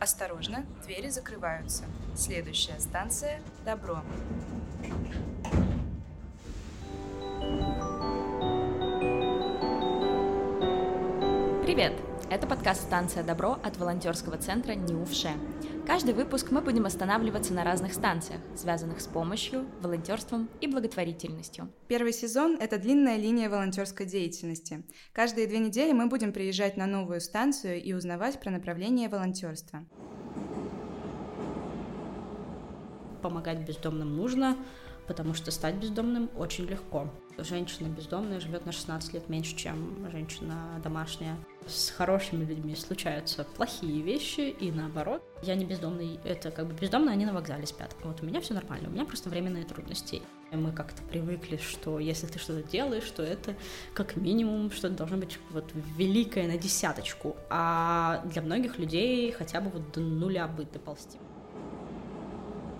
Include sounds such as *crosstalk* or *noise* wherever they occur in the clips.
Осторожно, двери закрываются. Следующая станция – Добро. Привет! Это подкаст «Станция Добро» от волонтерского центра НИУФШЕ. Каждый выпуск мы будем останавливаться на разных станциях, связанных с помощью, волонтерством и благотворительностью. Первый сезон – это длинная линия волонтерской деятельности. Каждые две недели мы будем приезжать на новую станцию и узнавать про направление волонтерства. Помогать бездомным нужно, потому что стать бездомным очень легко. Женщина бездомная живет на 16 лет меньше, чем женщина домашняя. С хорошими людьми случаются плохие вещи и наоборот. Я не бездомный, это как бы бездомные, они на вокзале спят. Вот у меня все нормально, у меня просто временные трудности. Мы как-то привыкли, что если ты что-то делаешь, то это как минимум что-то должно быть вот великое на десяточку. А для многих людей хотя бы вот до нуля бы доползти.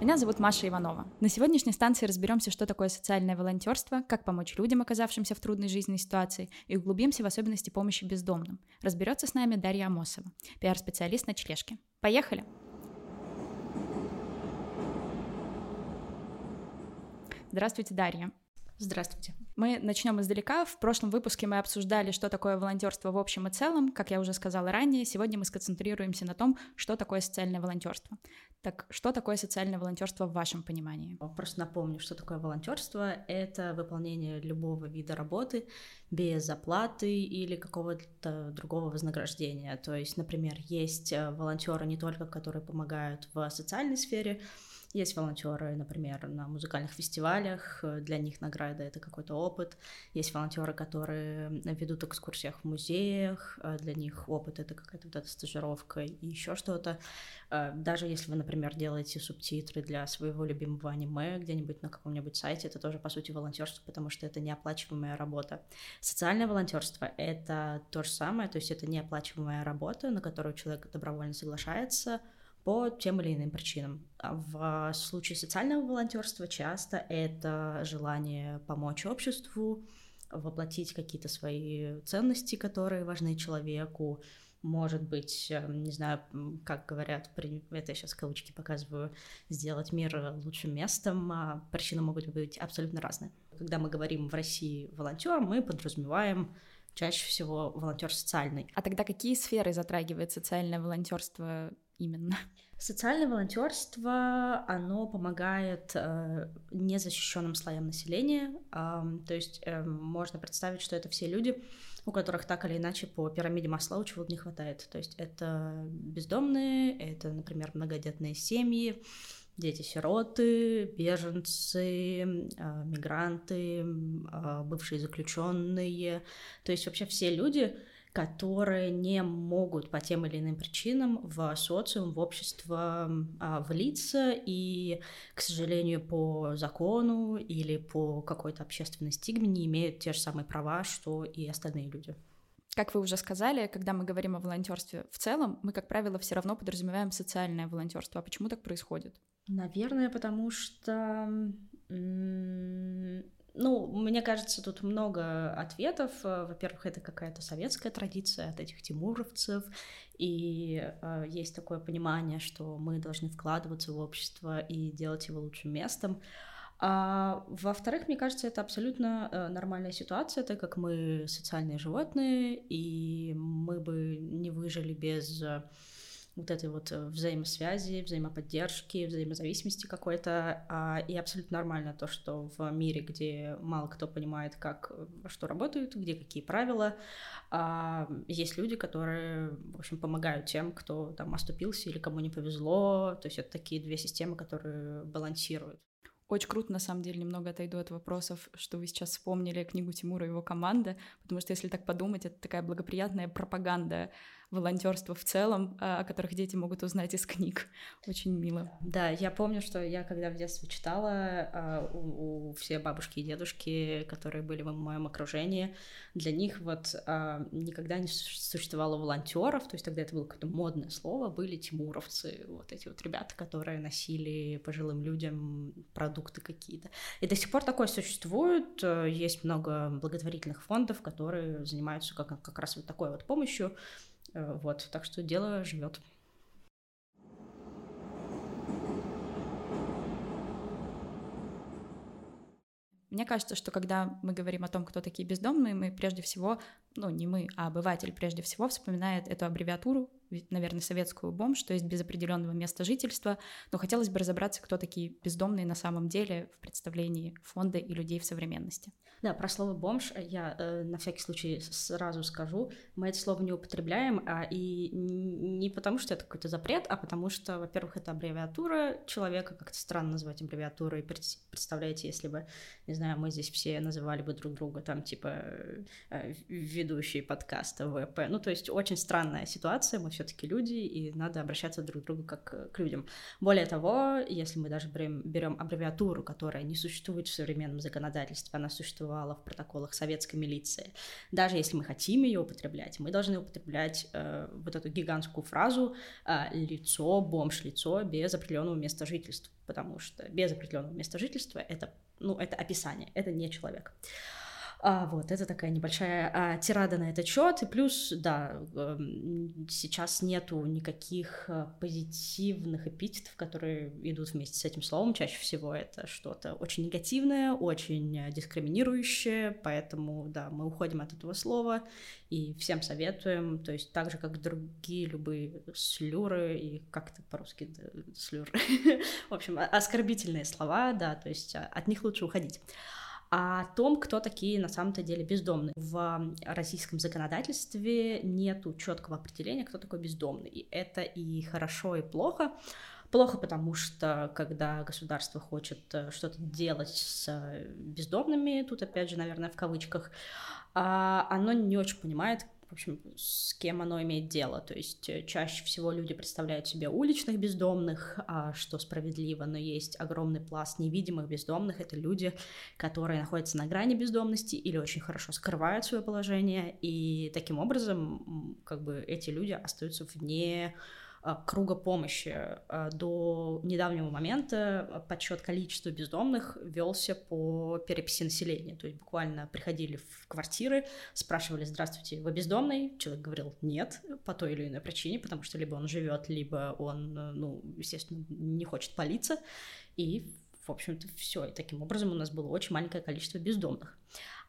Меня зовут Маша Иванова. На сегодняшней станции разберемся, что такое социальное волонтерство, как помочь людям, оказавшимся в трудной жизненной ситуации, и углубимся в особенности помощи бездомным. Разберется с нами Дарья Амосова, пиар-специалист на Члешке. Поехали! Здравствуйте, Дарья. Здравствуйте. Мы начнем издалека. В прошлом выпуске мы обсуждали, что такое волонтерство в общем и целом. Как я уже сказала ранее, сегодня мы сконцентрируемся на том, что такое социальное волонтерство. Так что такое социальное волонтерство в вашем понимании? Просто напомню, что такое волонтерство. Это выполнение любого вида работы без оплаты или какого-то другого вознаграждения. То есть, например, есть э, волонтеры не только, которые помогают в социальной сфере, есть волонтеры, например, на музыкальных фестивалях, э, для них награда это какой-то опыт. Есть волонтеры, которые ведут экскурсиях в музеях, э, для них опыт это какая-то вот эта стажировка и еще что-то. Э, даже если вы, например, делаете субтитры для своего любимого аниме где-нибудь на каком-нибудь сайте, это тоже, по сути, волонтерство, потому что это неоплачиваемая работа. Социальное волонтерство — это то же самое, то есть это неоплачиваемая работа, на которую человек добровольно соглашается — по тем или иным причинам. А в случае социального волонтерства часто это желание помочь обществу, воплотить какие-то свои ценности, которые важны человеку, может быть, э, не знаю, как говорят, это я сейчас кавычки показываю, сделать мир лучшим местом, а причины могут быть абсолютно разные. Когда мы говорим в России волонтер, мы подразумеваем чаще всего волонтер социальный. А тогда какие сферы затрагивает социальное волонтерство именно? Социальное волонтерство, оно помогает э, незащищенным слоям населения. Э, то есть э, можно представить, что это все люди, у которых так или иначе по пирамиде масла чего-то не хватает. То есть это бездомные, это, например, многодетные семьи, дети-сироты, беженцы, э, мигранты, э, бывшие заключенные. То есть вообще все люди, которые не могут по тем или иным причинам в социум, в общество а, влиться и, к сожалению, по закону или по какой-то общественной стигме не имеют те же самые права, что и остальные люди. Как вы уже сказали, когда мы говорим о волонтерстве в целом, мы, как правило, все равно подразумеваем социальное волонтерство. А почему так происходит? Наверное, потому что ну, мне кажется, тут много ответов. Во-первых, это какая-то советская традиция от этих тимуровцев, и э, есть такое понимание, что мы должны вкладываться в общество и делать его лучшим местом. А во-вторых, мне кажется, это абсолютно э, нормальная ситуация, так как мы социальные животные, и мы бы не выжили без вот этой вот э, взаимосвязи, взаимоподдержки, взаимозависимости какой-то. А, и абсолютно нормально то, что в мире, где мало кто понимает, как, что работают, где какие правила, а, есть люди, которые, в общем, помогают тем, кто там оступился или кому не повезло. То есть это такие две системы, которые балансируют. Очень круто, на самом деле, немного отойду от вопросов, что вы сейчас вспомнили книгу Тимура и его команда, потому что, если так подумать, это такая благоприятная пропаганда волонтерства в целом, а, о которых дети могут узнать из книг. Очень мило. Да, я помню, что я когда в детстве читала, а, у, у все бабушки и дедушки, которые были в моем окружении, для них вот а, никогда не существовало волонтеров, то есть тогда это было какое-то модное слово, были тимуровцы, вот эти вот ребята, которые носили пожилым людям продукты какие-то. И до сих пор такое существует, есть много благотворительных фондов, которые занимаются как, как раз вот такой вот помощью, Э, Э, вот, так что дело живет. Мне кажется, что когда мы говорим о том, кто такие бездомные, мы прежде всего, ну не мы, а обыватель прежде всего вспоминает эту аббревиатуру наверное, советскую бомж, что есть без определенного места жительства, но хотелось бы разобраться, кто такие бездомные на самом деле в представлении фонда и людей в современности. Да, про слово бомж я э, на всякий случай сразу скажу. Мы это слово не употребляем, а, и не потому, что это какой-то запрет, а потому что, во-первых, это аббревиатура человека, как-то странно называть аббревиатурой. Представляете, если бы, не знаю, мы здесь все называли бы друг друга там типа э, ведущие подкаста ВП. Ну, то есть очень странная ситуация, мы все-таки люди, и надо обращаться друг к другу как к людям. Более того, если мы даже берем, берем аббревиатуру, которая не существует в современном законодательстве, она существовала в протоколах советской милиции. Даже если мы хотим ее употреблять, мы должны употреблять э, вот эту гигантскую фразу э, «лицо, бомж, лицо без определенного места жительства», потому что без определенного места жительства это, ну, это описание, это не человек. А, вот, это такая небольшая а, тирада на этот счет. И плюс, да, э, сейчас нету никаких а, позитивных эпитетов, которые идут вместе с этим словом. Чаще всего это что-то очень негативное, очень дискриминирующее, поэтому, да, мы уходим от этого слова и всем советуем, то есть так же, как другие любые слюры и как это по-русски слюры, *laughs* в общем, оскорбительные слова, да, то есть от них лучше уходить о том, кто такие на самом-то деле бездомные. В российском законодательстве нету четкого определения, кто такой бездомный. И это и хорошо, и плохо. Плохо, потому что когда государство хочет э, что-то делать с бездомными, тут опять же, наверное, в кавычках, а, оно не очень понимает, в общем, с кем оно имеет дело. То есть э, чаще всего люди представляют себе уличных бездомных, а, что справедливо, но есть огромный пласт невидимых бездомных. Это люди, которые находятся на грани бездомности или очень хорошо скрывают свое положение, и таким образом как бы эти люди остаются вне круга помощи. А, до недавнего момента подсчет количества бездомных велся по переписи населения. То есть буквально приходили в квартиры, спрашивали, здравствуйте, вы бездомный? Человек говорил, нет, по той или иной причине, потому что либо он живет, либо он, ну, естественно, не хочет палиться. И, в общем-то, все. И таким образом у нас было очень маленькое количество бездомных.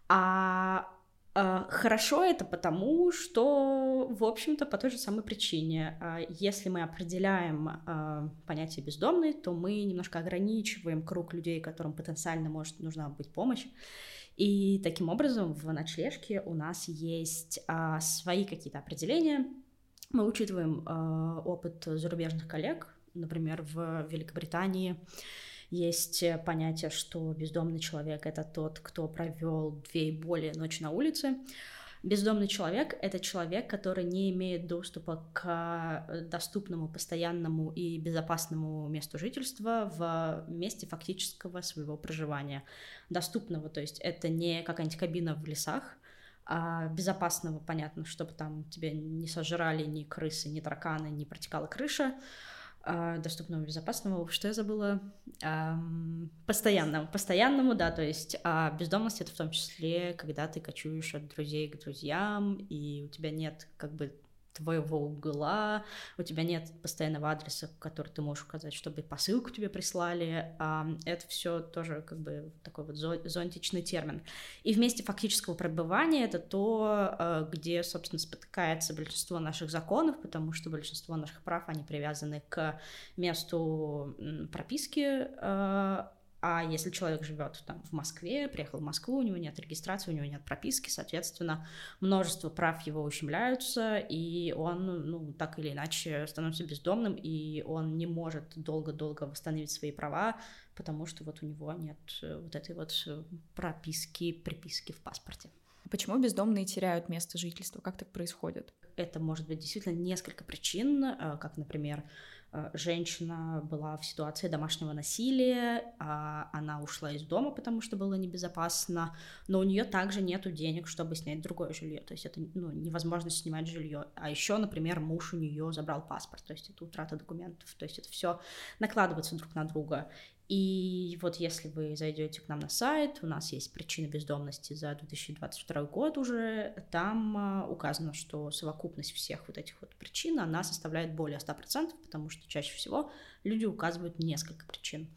А, хорошо это потому, что, в общем-то, по той же самой причине. А, если мы определяем а, понятие бездомный, то мы немножко ограничиваем круг людей, которым потенциально может нужна быть помощь. И таким образом в ночлежке у нас есть свои какие-то определения. Мы учитываем опыт зарубежных коллег, например, в Великобритании есть э, понятие, что бездомный человек — это тот, кто провел две и более ночи на улице. Бездомный человек — это человек, который не имеет доступа к э, доступному, постоянному и безопасному месту жительства в месте фактического своего проживания. Доступного, то есть это не какая-нибудь кабина в лесах, а безопасного, понятно, чтобы там тебя не сожрали ни крысы, ни тараканы, не протекала крыша, а, доступного, безопасного, что я забыла, постоянному, постоянному, да, то есть а бездомность это в том числе, когда ты кочуешь от друзей к друзьям, и у тебя нет как бы твоего угла, у тебя нет постоянного адреса, который ты можешь указать, чтобы посылку тебе прислали. Это все тоже как бы такой вот зонтичный термин. И вместе фактического пребывания это то, э, где, собственно, спотыкается большинство наших законов, потому что большинство наших прав, они привязаны к месту прописки э, а если человек живет там в Москве, приехал в Москву, у него нет регистрации, у него нет прописки, соответственно, множество прав его ущемляются, и он, ну, так или иначе становится бездомным, и он не может долго-долго восстановить свои права, потому что вот у него нет э, вот этой вот э, прописки, приписки в паспорте. Почему бездомные теряют место жительства? Как так происходит? Это может быть действительно несколько причин, э, как, например, женщина была в ситуации домашнего насилия, а она ушла из дома, потому что было небезопасно, но у нее также нет денег, чтобы снять другое жилье, то есть это ну, невозможно снимать жилье. А еще, например, муж у нее забрал паспорт, то есть это утрата документов, то есть это все накладывается друг на друга. И вот если вы зайдете к нам на сайт, у нас есть причины бездомности за 2022 год уже, там а, указано, что совокупность всех вот этих вот причин, она составляет более 100%, потому что чаще всего люди указывают несколько причин.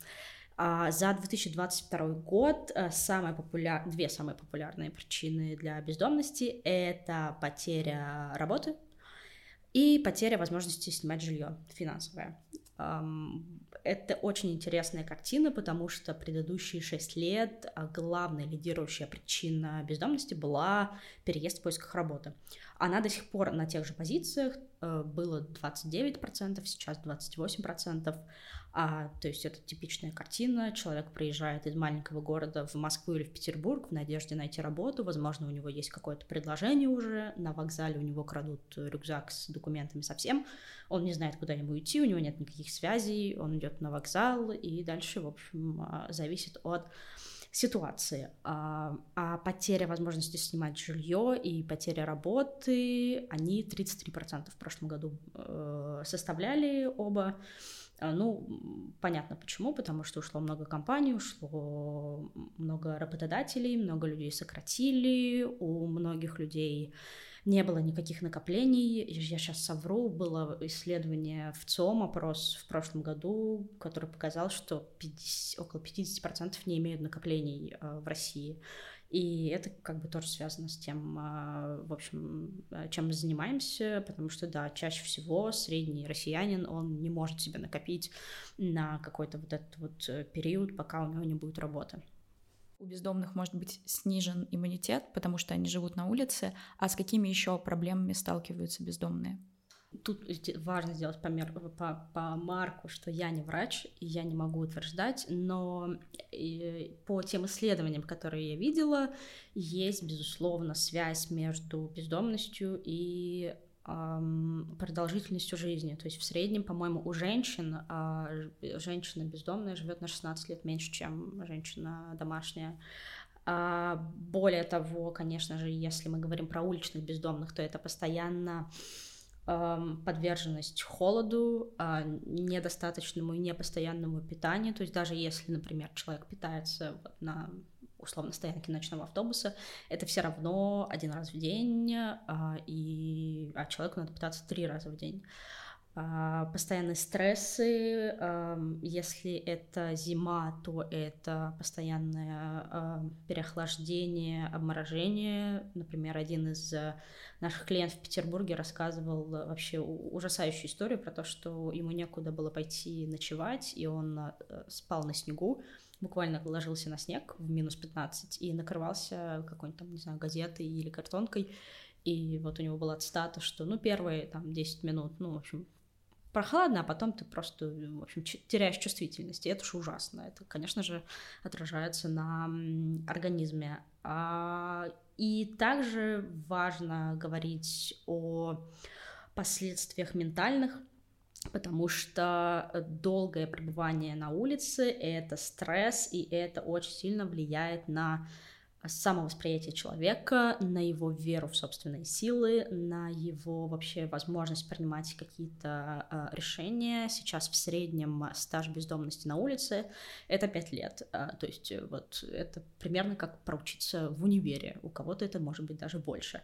А за 2022 год э, самые популяр... две самые популярные причины для бездомности — это потеря работы и потеря возможности снимать жилье финансовое. Это очень интересная картина, потому что предыдущие шесть лет а, главная лидирующая причина бездомности была переезд в поисках работы. Она до сих пор на тех же позициях, было 29%, сейчас 28%. А, то есть это типичная картина. Человек приезжает из маленького города в Москву или в Петербург в надежде найти работу. Возможно, у него есть какое-то предложение уже. На вокзале у него крадут рюкзак с документами совсем. Он не знает, куда ему идти, у него нет никаких связей. Он идет на вокзал и дальше, в общем, а, зависит от ситуации. А, а потеря возможности снимать жилье и потеря работы, они 33% в прошлом году э, составляли оба. А, ну, понятно почему, потому что ушло много компаний, ушло много работодателей, много людей сократили, у многих людей не было никаких накоплений. Я сейчас совру, было исследование в ЦОМ, опрос в прошлом году, который показал, что 50, около 50% не имеют накоплений э, в России. И это как бы тоже связано с тем, а, в общем, а, чем мы занимаемся, потому что, да, чаще всего средний россиянин, он не может себе накопить на какой-то вот этот вот э, период, пока у него не будет работы. У бездомных может быть снижен иммунитет, потому что они живут на улице, а с какими еще проблемами сталкиваются бездомные? Тут важно сделать помер, по, по марку, что я не врач, и я не могу утверждать, но по тем исследованиям, которые я видела, есть, безусловно, связь между бездомностью и продолжительностью жизни. То есть в среднем, по-моему, у женщин э, женщина бездомная живет на 16 лет меньше, чем женщина домашняя. А более того, конечно же, если мы говорим про уличных бездомных, то это постоянно подверженность холоду, а, недостаточному и непостоянному питанию. То есть даже если, например, человек питается на условно стоянке ночного автобуса, это все равно один раз в день, а, и, а человеку надо питаться три раза в день. А, постоянные стрессы, если это зима, то это постоянное переохлаждение, обморожение. Например, один из наших клиентов в Петербурге рассказывал вообще ужасающую историю про то, что ему некуда было пойти ночевать, и он э, спал на снегу, буквально ложился на снег в минус 15 и накрывался какой-нибудь там, не знаю, газетой или картонкой, и вот у него была цитата, что, ну, первые там 10 минут, ну, в общем, прохладно, а потом ты просто, в общем, теряешь чувствительность, и это же ужасно. Это, конечно же, отражается на организме. А, и также важно говорить о последствиях ментальных, потому что долгое пребывание на улице — это стресс, и это очень сильно влияет на самовосприятие человека, на его веру в собственные силы, на его вообще возможность принимать какие-то э, решения. Сейчас в среднем стаж бездомности на улице — это 5 лет. Э, то есть э, вот это примерно как проучиться в универе. У кого-то это может быть даже больше.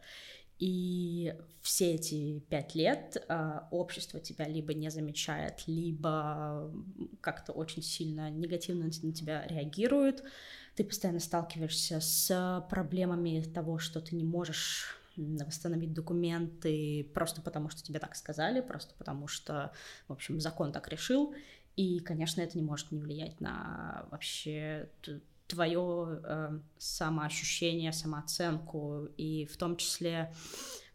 И все эти пять лет э, общество тебя либо не замечает, либо как-то очень сильно негативно на тебя реагирует ты постоянно сталкиваешься с проблемами того, что ты не можешь восстановить документы просто потому, что тебе так сказали, просто потому что, в общем, закон так решил. И, конечно, это не может не влиять на вообще твое э, самоощущение, самооценку, и в том числе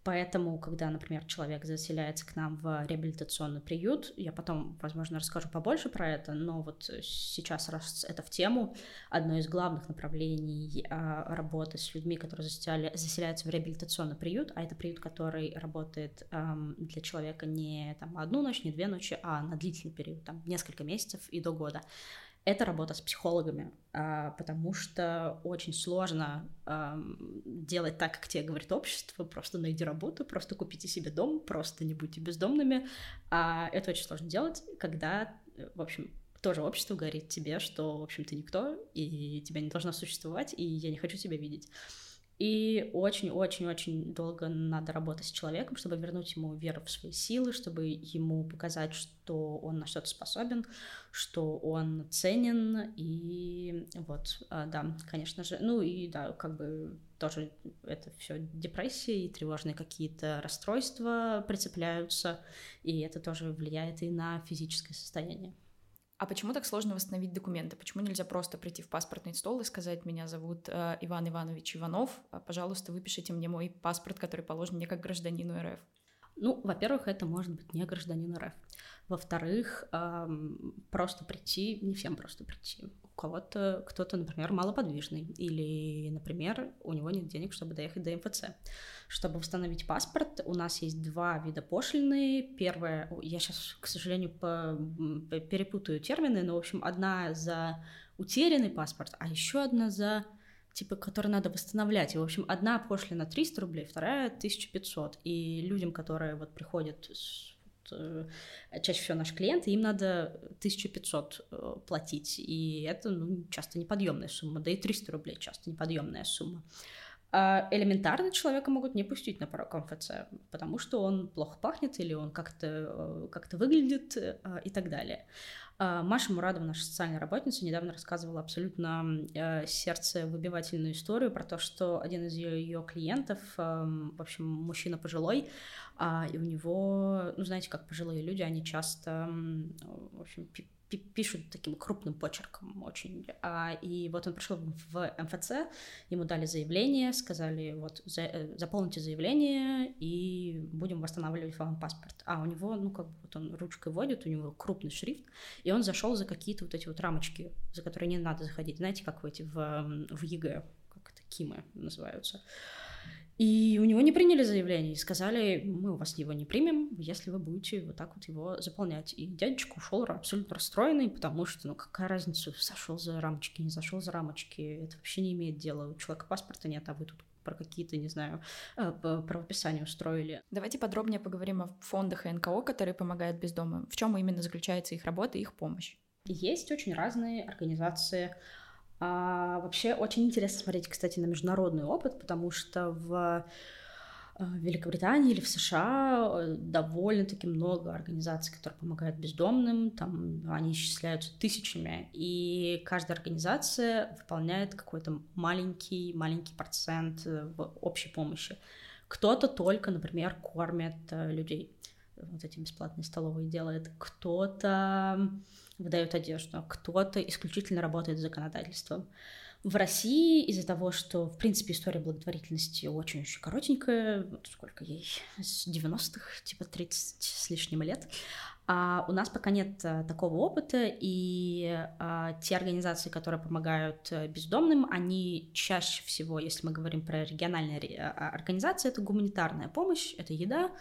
Поэтому, когда, например, человек заселяется к нам в реабилитационный приют, я потом, возможно, расскажу побольше про это, но вот сейчас, раз это в тему, одно из главных направлений а, работы с людьми, которые заселяли, заселяются в реабилитационный приют, а это приют, который работает для человека не там одну ночь, не две ночи, а на длительный период, там несколько месяцев и до года это работа с психологами, а, потому что очень сложно делать так, как тебе говорит общество, просто найди работу, просто купите себе дом, просто не будьте бездомными. А это очень сложно делать, когда, в общем, тоже общество говорит тебе, что, в общем, ты никто, и тебя не должно существовать, и я не хочу тебя видеть. И очень-очень-очень долго надо работать с человеком, чтобы вернуть ему веру в свои силы, чтобы ему показать, что он на что-то способен, что он ценен. И вот, а, да, конечно же, ну и да, как бы тоже это все депрессия и тревожные какие-то расстройства прицепляются, и это тоже влияет и на физическое состояние. А почему так сложно восстановить документы? Почему нельзя просто прийти в паспортный стол и сказать, меня зовут э, Иван Иванович Иванов, а, пожалуйста, выпишите мне мой паспорт, который положен мне как гражданину РФ? Ну, во-первых, это может быть не гражданин РФ. Во-вторых, эм, просто прийти, не всем просто прийти. Кого-то, кто-то, например, малоподвижный, или, например, у него нет денег, чтобы доехать до МФЦ. Чтобы восстановить паспорт, у нас есть два вида пошлины. Первое, я сейчас, к сожалению, по, перепутаю термины, но, в общем, одна за утерянный паспорт, а еще одна за типа, которые надо восстановлять. И, в общем, одна пошлина 300 рублей, вторая 1500. И людям, которые вот приходят Э, чаще всего наши клиенты, им надо 1500 э, платить, и это ну, часто неподъемная сумма, да и 300 рублей часто неподъемная сумма. А элементарно человека могут не пустить на порог МФЦ, потому что он плохо пахнет или он как-то э, как выглядит и так далее. А, Маша Мурадова, наша социальная работница, недавно рассказывала абсолютно э, сердце выбивательную историю про то, что один из ее, ее клиентов, э, в общем, мужчина пожилой, э, и у него, ну, знаете, как пожилые люди, они часто, в общем, пишут таким крупным почерком очень. А, и вот он пришел в МФЦ, ему дали заявление, сказали, вот, за, э, заполните заявление, и будем восстанавливать вам паспорт. А у него, ну, как бы, вот он ручкой вводит, у него крупный шрифт, и он зашел за какие-то вот эти вот рамочки, за которые не надо заходить. Знаете, как в эти, в, в ЕГЭ, как это, КИМы называются. И у него не приняли заявление и сказали, мы у вас его не примем, если вы будете вот так вот его заполнять. И дядечка ушел абсолютно расстроенный, потому что, ну какая разница, зашел за рамочки, не зашел за рамочки, это вообще не имеет дела. У человека паспорта нет, а вы тут про какие-то, не знаю, э, правописания устроили. Давайте подробнее поговорим о фондах и НКО, которые помогают бездомным. В чем именно заключается их работа и их помощь? Есть очень разные организации, а, вообще очень интересно смотреть, кстати, на международный опыт, потому что в э, Великобритании или в США э, довольно-таки много организаций, которые помогают бездомным, там они исчисляются тысячами, и каждая организация выполняет какой-то маленький-маленький процент э, в общей помощи. Кто-то только, например, кормит людей, вот эти бесплатные столовые делает, кто-то выдают одежду, кто-то исключительно работает с законодательством. В России из-за того, что, в принципе, история благотворительности очень-очень коротенькая, вот сколько ей, с 90-х, типа 30 с лишним лет, а у нас пока нет а, такого опыта, и а, те организации, которые помогают э, бездомным, они чаще всего, если мы говорим про региональные а, организации, это гуманитарная помощь, это еда,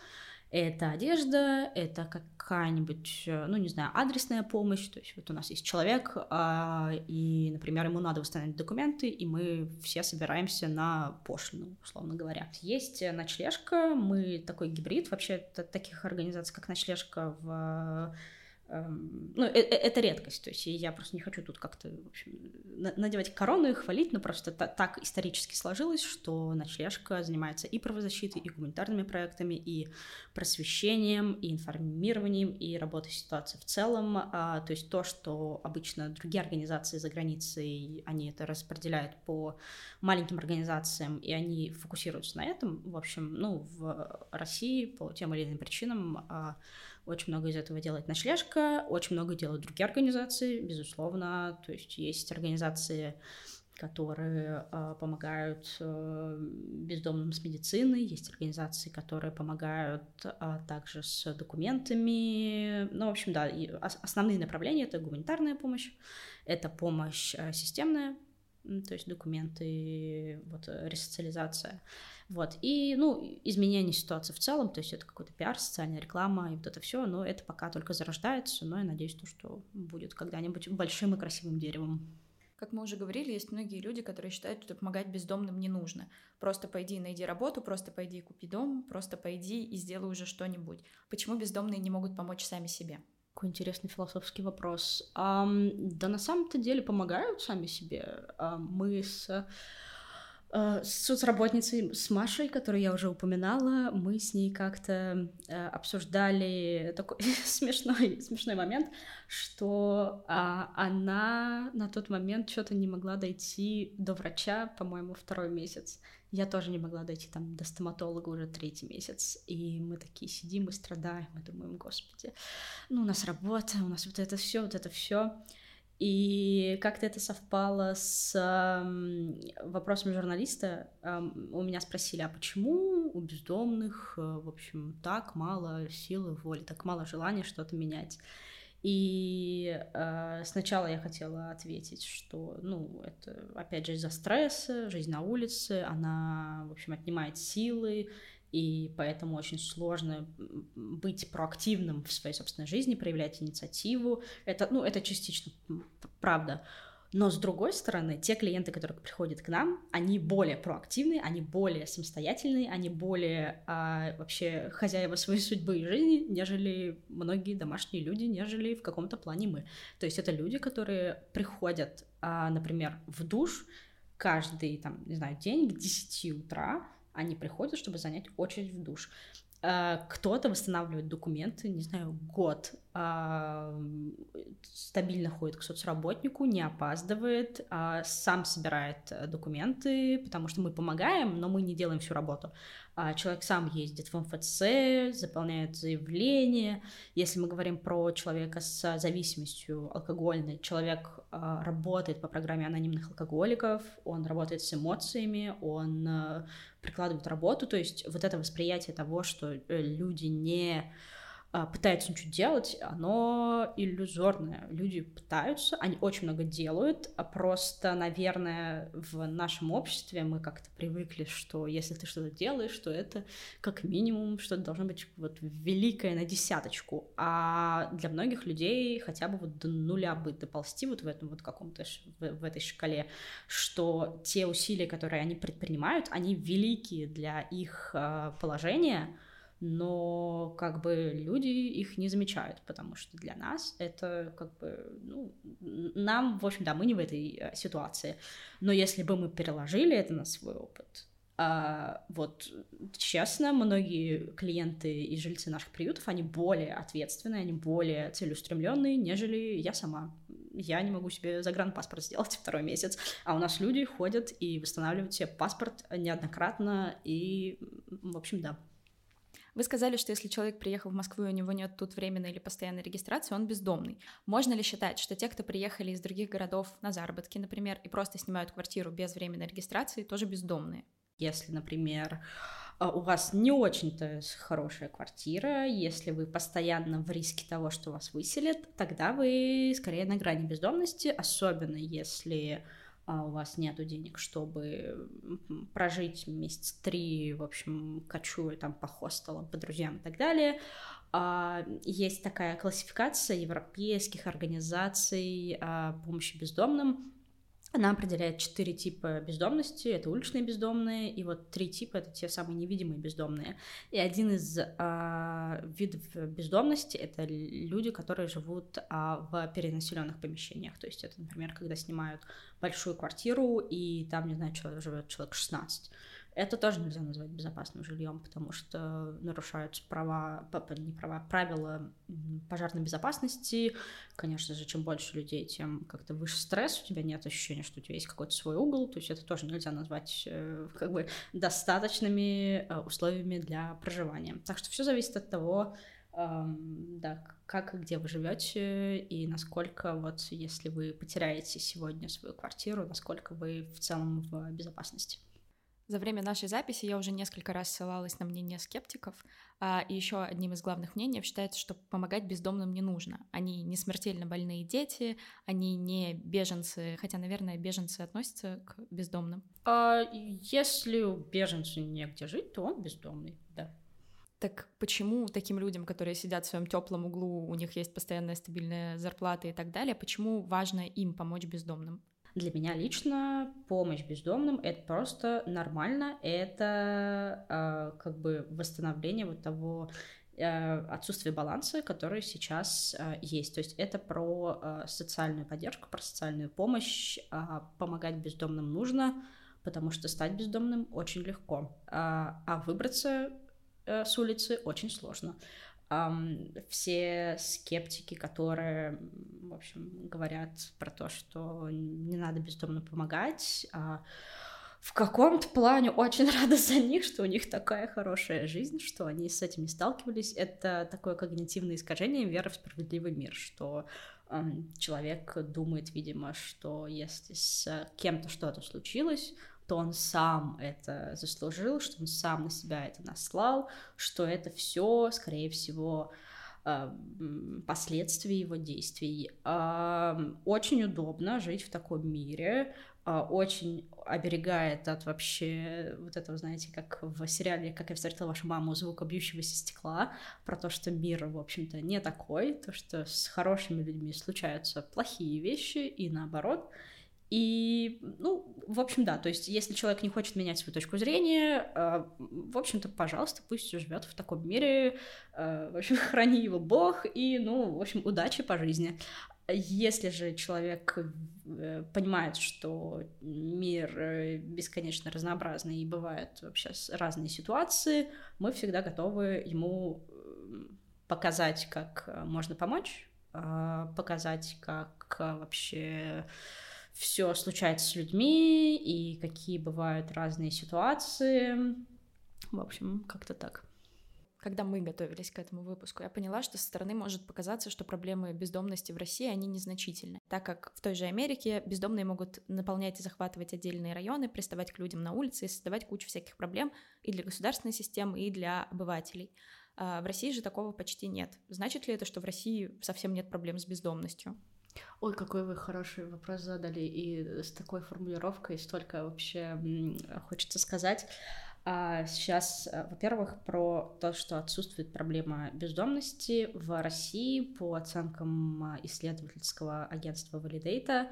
это одежда, это какая-нибудь, э, ну, не знаю, адресная помощь. То есть вот у нас есть человек, а, и, например, ему надо восстановить документы, и мы все собираемся на пошлину, условно говоря. Есть ночлежка, мы такой гибрид, вообще таких организаций, как ночлежка в ну, э, э, это редкость, то есть я просто не хочу тут как-то в общем, надевать корону и хвалить, но просто так исторически сложилось, что ночлежка занимается и правозащитой, и гуманитарными проектами, и просвещением, и информированием, и работой ситуации в целом, а, то есть то, что обычно другие организации за границей, они это распределяют по маленьким организациям, и они фокусируются на этом, в общем, ну, в России по тем или иным причинам а, очень много из этого делает ночлежка, очень много делают другие организации, безусловно. То есть есть организации, которые э, помогают э, бездомным с медициной, есть организации, которые помогают э, также с документами. Ну, в общем, да, основные направления это гуманитарная помощь, это помощь э, системная, то есть документы, вот ресоциализация. Вот. И, ну, изменение ситуации в целом, то есть это какой-то пиар, социальная реклама и вот это все, но это пока только зарождается, но я надеюсь, то, что будет когда-нибудь большим и красивым деревом. Как мы уже говорили, есть многие люди, которые считают, что помогать бездомным не нужно. Просто пойди и найди работу, просто пойди и купи дом, просто пойди и сделай уже что-нибудь. Почему бездомные не могут помочь сами себе? Какой интересный философский вопрос. Um, да на самом-то деле помогают сами себе. Uh, мы с с соцработницей, с Машей, которую я уже упоминала, мы с ней как-то э, обсуждали такой *laughs* смешной, смешной момент, что а, она на тот момент что-то не могла дойти до врача, по-моему, второй месяц. Я тоже не могла дойти там до стоматолога уже третий месяц. И мы такие сидим и страдаем, мы думаем, господи, ну у нас работа, у нас вот это все, вот это все. И как-то это совпало с вопросом журналиста. У меня спросили, а почему у бездомных, э, в общем, так мало силы воли, так мало желания что-то менять? И э, сначала я хотела ответить, что, ну, это, опять же, из-за стресса, жизнь на улице, она, в общем, отнимает силы, и поэтому очень сложно быть проактивным в своей собственной жизни, проявлять инициативу. Это, ну, это частично правда. Но с другой стороны, те клиенты, которые приходят к нам, они более проактивные, они более самостоятельные, они более а, вообще хозяева своей судьбы и жизни, нежели многие домашние люди, нежели в каком-то плане мы. То есть это люди, которые приходят, а, например, в душ каждый, там, не знаю, день к 10 утра, они приходят, чтобы занять очередь в душ. Э, кто-то восстанавливает документы, не знаю, год, а, стабильно ходит к соцработнику, не опаздывает, а, сам собирает э, документы, потому что мы помогаем, но мы не делаем всю работу. А, человек сам ездит в МФЦ, заполняет заявление. Если мы говорим про человека с зависимостью алкогольной, человек работает по программе анонимных алкоголиков, он работает с эмоциями, он э, прикладывают работу, то есть вот это восприятие того, что э, люди не а, пытаются ничего делать, оно иллюзорное. Люди пытаются, они очень много делают, а просто, наверное, в нашем обществе мы как-то привыкли, что если ты что-то делаешь, то это как минимум что-то должно быть вот великое на десяточку, а для многих людей хотя бы вот до нуля бы доползти вот в этом вот каком-то, в, этой шкале, что те усилия, которые они предпринимают, они великие для их э, положения, но как бы люди их не замечают, потому что для нас это как бы, ну, нам, в общем, да, мы не в этой э, ситуации, но если бы мы переложили это на свой опыт, а, вот честно, многие клиенты и жильцы наших приютов, они более ответственные, они более целеустремленные, нежели я сама. Я не могу себе загранпаспорт сделать *laughs* второй месяц, а у нас люди ходят и восстанавливают себе паспорт неоднократно, и, в общем, да, вы сказали, что если человек приехал в Москву, и у него нет тут временной или постоянной регистрации, он бездомный. Можно ли считать, что те, кто приехали из других городов на заработки, например, и просто снимают квартиру без временной регистрации, тоже бездомные? Если, например, а, у вас не очень-то хорошая квартира, если вы постоянно в риске того, что вас выселят, тогда вы скорее на грани бездомности, особенно если а у вас нет денег, чтобы прожить месяц три, в общем, кочуя там по хостелам, по друзьям и так далее, а, есть такая классификация европейских организаций а, помощи бездомным, она определяет четыре типа бездомности. Это уличные бездомные, и вот три типа — это те самые невидимые бездомные. И один из а, видов бездомности — это люди, которые живут а, в перенаселенных помещениях. То есть это, например, когда снимают большую квартиру, и там, не знаю, человек, живет человек 16. Это тоже нельзя назвать безопасным жильем, потому что нарушаются права, не права, правила пожарной безопасности. Конечно же, чем больше людей, тем как-то выше стресс, у тебя нет ощущения, что у тебя есть какой-то свой угол, то есть это тоже нельзя назвать э, как бы достаточными э, условиями для проживания. Так что все зависит от того, да, как и где вы живете, и насколько вот, если вы потеряете сегодня свою квартиру, насколько вы в целом в безопасности. За время нашей записи я уже несколько раз ссылалась на мнение скептиков, а, и еще одним из главных мнений считается, что помогать бездомным не нужно. Они не смертельно больные дети, они не беженцы, хотя, наверное, беженцы относятся к бездомным. А если у беженца негде жить, то он бездомный, да. Так почему таким людям, которые сидят в своем теплом углу, у них есть постоянная стабильная зарплата и так далее, почему важно им помочь бездомным? Для меня лично помощь бездомным — это просто нормально, это э, как бы восстановление вот того э, отсутствия баланса, который сейчас э, есть. То есть это про э, социальную поддержку, про социальную помощь. Помогать бездомным нужно, потому что стать бездомным очень легко, а, а выбраться э, с улицы очень сложно. Все скептики, которые, в общем, говорят про то, что не надо бездомно помогать, а в каком-то плане очень *laughs* рада за них, что у них такая хорошая жизнь, что они с этим не сталкивались. Это такое когнитивное искажение веры в справедливый мир, что э, человек думает, видимо, что если с кем-то что-то случилось, то он сам это заслужил, что он сам на себя это наслал, что это все, скорее всего, а, последствия его действий. Очень удобно жить в таком мире, а, очень оберегает от вообще вот этого, знаете, как в сериале «Как я встретила вашу маму», звука бьющегося стекла, про то, что мир, в общем-то, не такой, то, что с хорошими людьми случаются плохие вещи и наоборот. И, ну, в общем, да, то есть, если человек не хочет менять свою точку зрения, э, в общем-то, пожалуйста, пусть живет в таком мире, э, в общем, *laughs* храни его Бог, и, ну, в общем, удачи по жизни. Если же человек э, понимает, что мир э, бесконечно разнообразный и бывают вообще разные ситуации, мы всегда готовы ему э, показать, как можно помочь, показать, как вообще все случается с людьми и какие бывают разные ситуации. В общем, как-то так когда мы готовились к этому выпуску, я поняла, что со стороны может показаться, что проблемы бездомности в России, они незначительны, так как в той же Америке бездомные могут наполнять и захватывать отдельные районы, приставать к людям на улице и создавать кучу всяких проблем и для государственной системы, и для обывателей. А в России же такого почти нет. Значит ли это, что в России совсем нет проблем с бездомностью? Ой, какой вы хороший вопрос задали, и с такой формулировкой столько вообще хочется сказать. А сейчас, э, во-первых, про то, что отсутствует проблема бездомности в России по оценкам а, исследовательского агентства Validata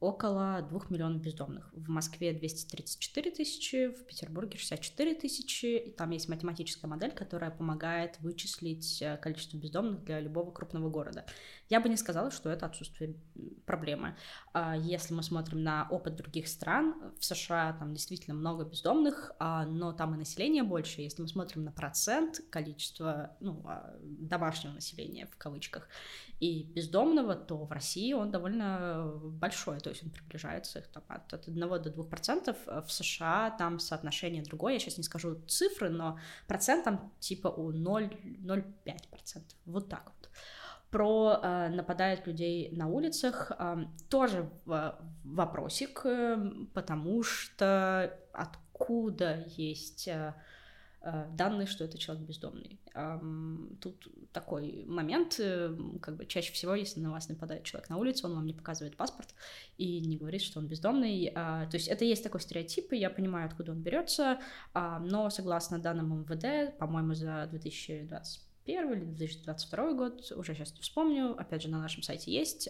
около 2 миллионов бездомных. В Москве 234 тысячи, в Петербурге 64 тысячи. И там есть математическая модель, которая помогает вычислить э, количество бездомных для любого крупного города. Я бы не сказала, что это отсутствие проблемы. А если мы смотрим на опыт других стран, в США там действительно много бездомных, а, но там и население больше. Если мы смотрим на процент количества ну, а, домашнего населения в кавычках и бездомного, то в России он довольно большой, то есть он приближается их там, от, от 1 до 2 процентов. В США там соотношение другое, я сейчас не скажу цифры, но процент там типа у 0,05 процентов, вот так вот про э, нападают людей на улицах, э, тоже в, вопросик, э, потому что откуда есть э, э, данные, что это человек бездомный. Э, тут такой момент, э, как бы чаще всего, если на вас нападает человек на улице, он вам не показывает паспорт и не говорит, что он бездомный. Э, то есть это есть такой стереотип, и я понимаю, откуда он берется, э, но согласно данным МВД, по-моему, за 2020 2021 или 2022 год, уже сейчас не вспомню, опять же, на нашем сайте есть,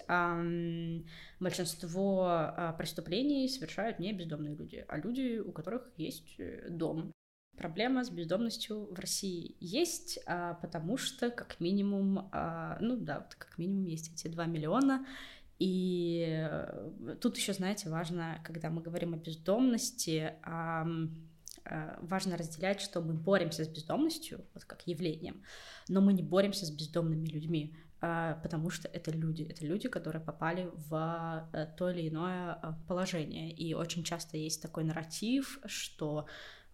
большинство а, преступлений совершают не бездомные люди, а люди, у которых есть э, дом. Проблема с бездомностью в России есть, а, потому что как минимум, а, ну да, вот как минимум есть эти 2 миллиона, и э, тут еще, знаете, важно, когда мы говорим о бездомности, Э, важно разделять, что мы боремся с бездомностью, вот как явлением, но мы не боремся с бездомными людьми, э, потому что это люди, это люди, которые попали в э, то или иное положение. И очень часто есть такой нарратив, что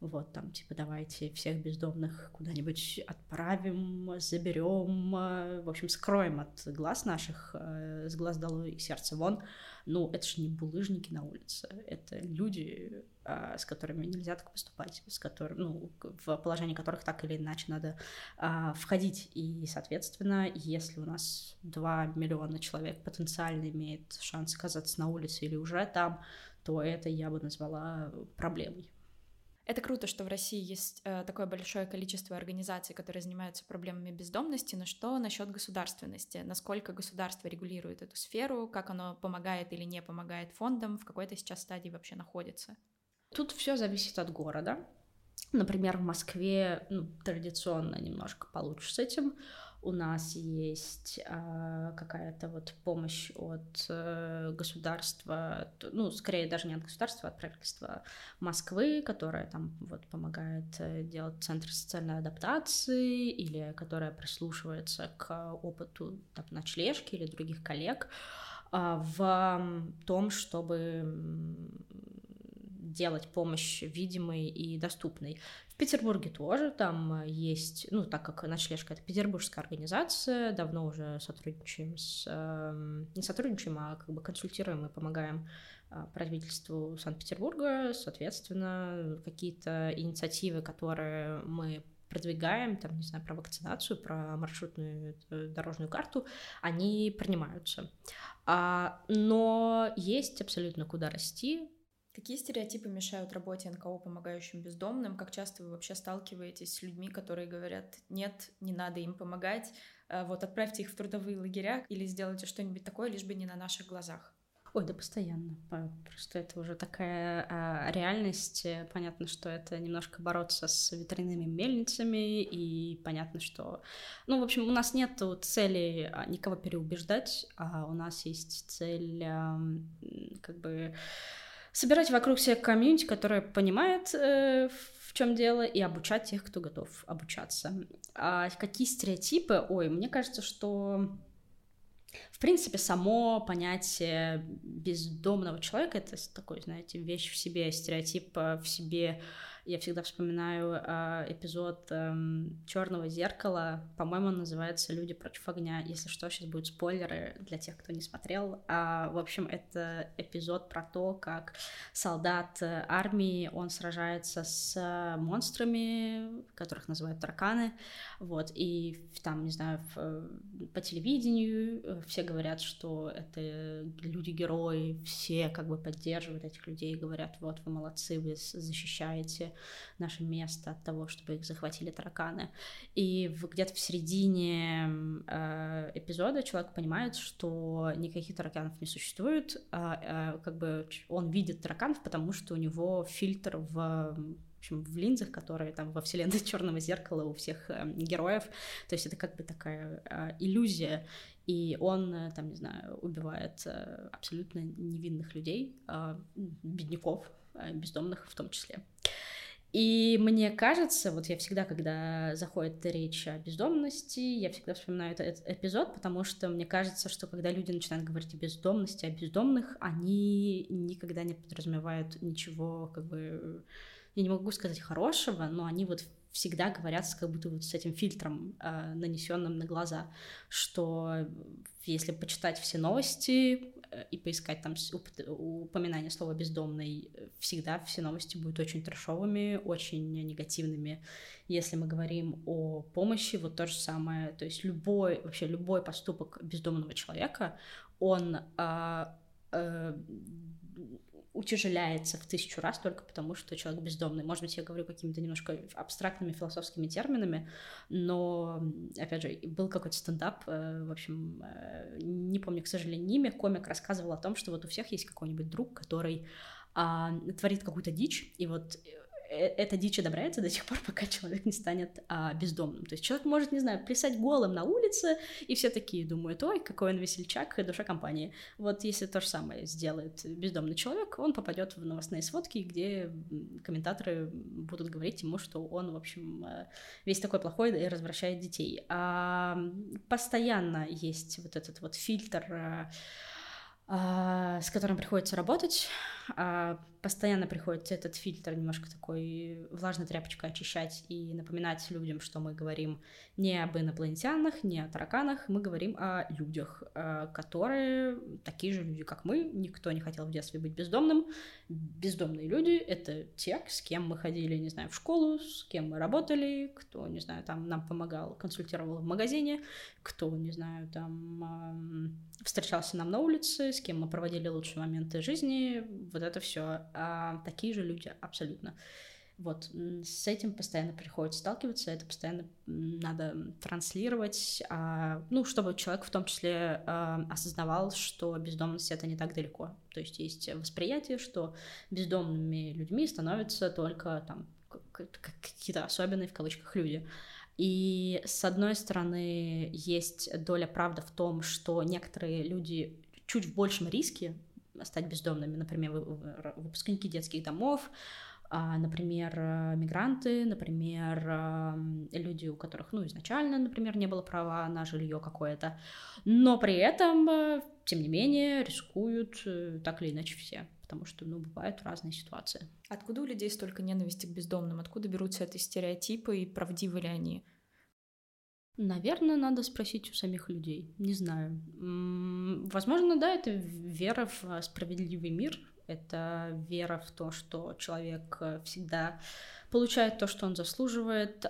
вот там, типа, давайте всех бездомных куда-нибудь отправим, заберем, в общем, скроем от глаз наших, с глаз долой и сердца вон. Ну, это же не булыжники на улице, это люди, а, с которыми нельзя так поступать, с которыми, ну, в положение которых так или иначе надо а, входить. И, соответственно, если у нас 2 миллиона человек потенциально имеет шанс оказаться на улице или уже там, то это я бы назвала проблемой. Это круто, что в России есть э, такое большое количество организаций, которые занимаются проблемами бездомности, но что насчет государственности? Насколько государство регулирует эту сферу, как оно помогает или не помогает фондам, в какой-то сейчас стадии вообще находится? Тут все зависит от города. Например, в Москве ну, традиционно немножко получше с этим. У нас есть э, какая-то вот помощь от э, государства, ну, скорее даже не от государства, а от правительства Москвы, которая там вот помогает э, делать центр социальной адаптации или которая прислушивается к опыту там, ночлежки или других коллег э, в том, чтобы делать помощь видимой и доступной. В Петербурге тоже там э, есть, ну, так как ночлежка — это петербургская организация, давно уже сотрудничаем с... Э, не сотрудничаем, а как бы консультируем и помогаем э, правительству Санкт-Петербурга, соответственно, какие-то инициативы, которые мы продвигаем, там, не знаю, про вакцинацию, про маршрутную э, дорожную карту, они принимаются. А, но есть абсолютно куда расти, Какие стереотипы мешают работе НКО, помогающим бездомным? Как часто вы вообще сталкиваетесь с людьми, которые говорят, нет, не надо им помогать, э, вот отправьте их в трудовые лагеря или сделайте что-нибудь такое, лишь бы не на наших глазах? Ой, да постоянно. Просто это уже такая а, реальность. Понятно, что это немножко бороться с ветряными мельницами, и понятно, что... Ну, в общем, у нас нет цели а, никого переубеждать, а у нас есть цель а, как бы собирать вокруг себя комьюнити, которое понимает, э, в чем дело, и обучать тех, кто готов обучаться. А какие стереотипы? Ой, мне кажется, что в принципе, само понятие бездомного человека это такой, знаете, вещь в себе, стереотип в себе я всегда вспоминаю э, эпизод э, эм, Черного зеркала. По-моему, он называется Люди против огня. Если что, сейчас будут спойлеры для тех, кто не смотрел. А, в общем, это эпизод про то, как солдат э, армии он сражается с монстрами, которых называют тараканы. Вот, и там, не знаю, в, э, по телевидению э, все говорят, что это люди-герои, все как бы поддерживают этих людей, говорят, вот вы молодцы, вы защищаете наше место от того, чтобы их захватили тараканы. И где-то в середине э, эпизода человек понимает, что никаких тараканов не существует, а, э, как бы он видит тараканов, потому что у него фильтр в в общем, в линзах, которые там во вселенной *laughs* черного зеркала у всех э, героев. То есть это как бы такая э, иллюзия. И он, э, там, не знаю, убивает э, абсолютно невинных людей, э, бедняков, э, бездомных в том числе. И мне кажется, вот я всегда, когда заходит речь о бездомности, я всегда вспоминаю этот эпизод, потому что мне кажется, что когда люди начинают говорить о бездомности, о бездомных, они никогда не подразумевают ничего, как бы, я не могу сказать хорошего, но они вот всегда говорят как будто вот с этим фильтром, э, нанесенным на глаза, что если почитать все новости и поискать там упоминание слова «бездомный», всегда все новости будут очень трешовыми, очень негативными. Если мы говорим о помощи, вот то же самое, то есть любой, вообще любой поступок бездомного человека, он э, э, утяжеляется в тысячу раз только потому, что человек бездомный. Может быть, я говорю какими-то немножко абстрактными философскими терминами, но, опять же, был какой-то стендап, э, в общем, э, не помню, к сожалению, имя, комик рассказывал о том, что вот у всех есть какой-нибудь друг, который а, творит какую-то дичь, и вот Э, эта дичь одобряется до тех пор, *laughs* пока человек не станет а, бездомным. То есть человек может, не знаю, плясать голым на улице, и все такие думают, ой, какой он весельчак, душа компании. Вот если то же самое сделает бездомный человек, он попадет в новостные сводки, где комментаторы будут говорить ему, что он, в общем, э, весь такой плохой и развращает детей. А постоянно есть вот этот вот фильтр э, а, с которым приходится работать. Постоянно приходится этот фильтр немножко такой влажной тряпочкой очищать и напоминать людям, что мы говорим не об инопланетянах, не о тараканах, мы говорим о людях, а, которые такие же люди, как мы. Никто не хотел в детстве быть бездомным. Бездомные люди — это те, с кем мы ходили, не знаю, в школу, с кем мы работали, кто, не знаю, там нам помогал, консультировал в магазине, кто, не знаю, там встречался нам на улице, с кем мы проводили лучшие моменты жизни, вот это все. А, такие же люди абсолютно. Вот, с этим постоянно приходится сталкиваться, это постоянно надо транслировать, а, ну, чтобы человек в том числе а, осознавал, что бездомность это не так далеко. То есть есть восприятие, что бездомными людьми становятся только там какие-то особенные в кавычках люди. И с одной стороны есть доля правды в том, что некоторые люди чуть в большем риске стать бездомными, например, выпускники детских домов, а, например, э, мигранты, например, эм, люди, у которых, ну, изначально, например, не было права на жилье какое-то, но при этом, э, тем не менее, рискуют э, так или иначе все, потому что, ну, бывают разные ситуации. Откуда у людей столько ненависти к бездомным? Откуда берутся эти стереотипы и правдивы ли они? Наверное, надо спросить у самих людей. Не знаю. Возможно, да, это вера в справедливый мир, это вера в то, что человек э, всегда получает то, что он заслуживает.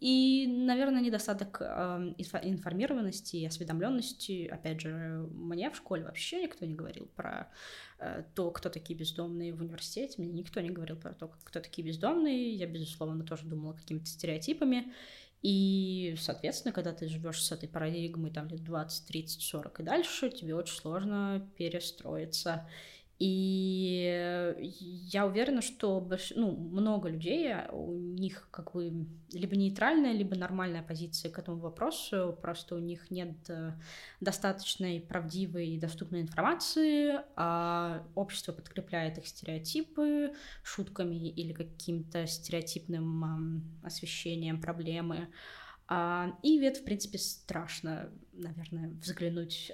И, наверное, недостаток информированности и осведомленности. Опять же, мне в школе вообще никто не говорил про э, то, кто такие бездомные в университете. Мне никто не говорил про то, кто такие бездомные. Я, безусловно, тоже думала какими-то стереотипами. И, соответственно, когда ты живешь с этой парадигмой там лет 20, 30, 40 и дальше, тебе очень сложно перестроиться. И я уверена, что больш... ну, много людей, а у них как бы либо нейтральная, либо нормальная позиция к этому вопросу, просто у них нет э, достаточной правдивой и доступной информации, а общество подкрепляет их стереотипы шутками или каким-то стереотипным освещением проблемы. А, и это, в принципе, страшно, наверное, взглянуть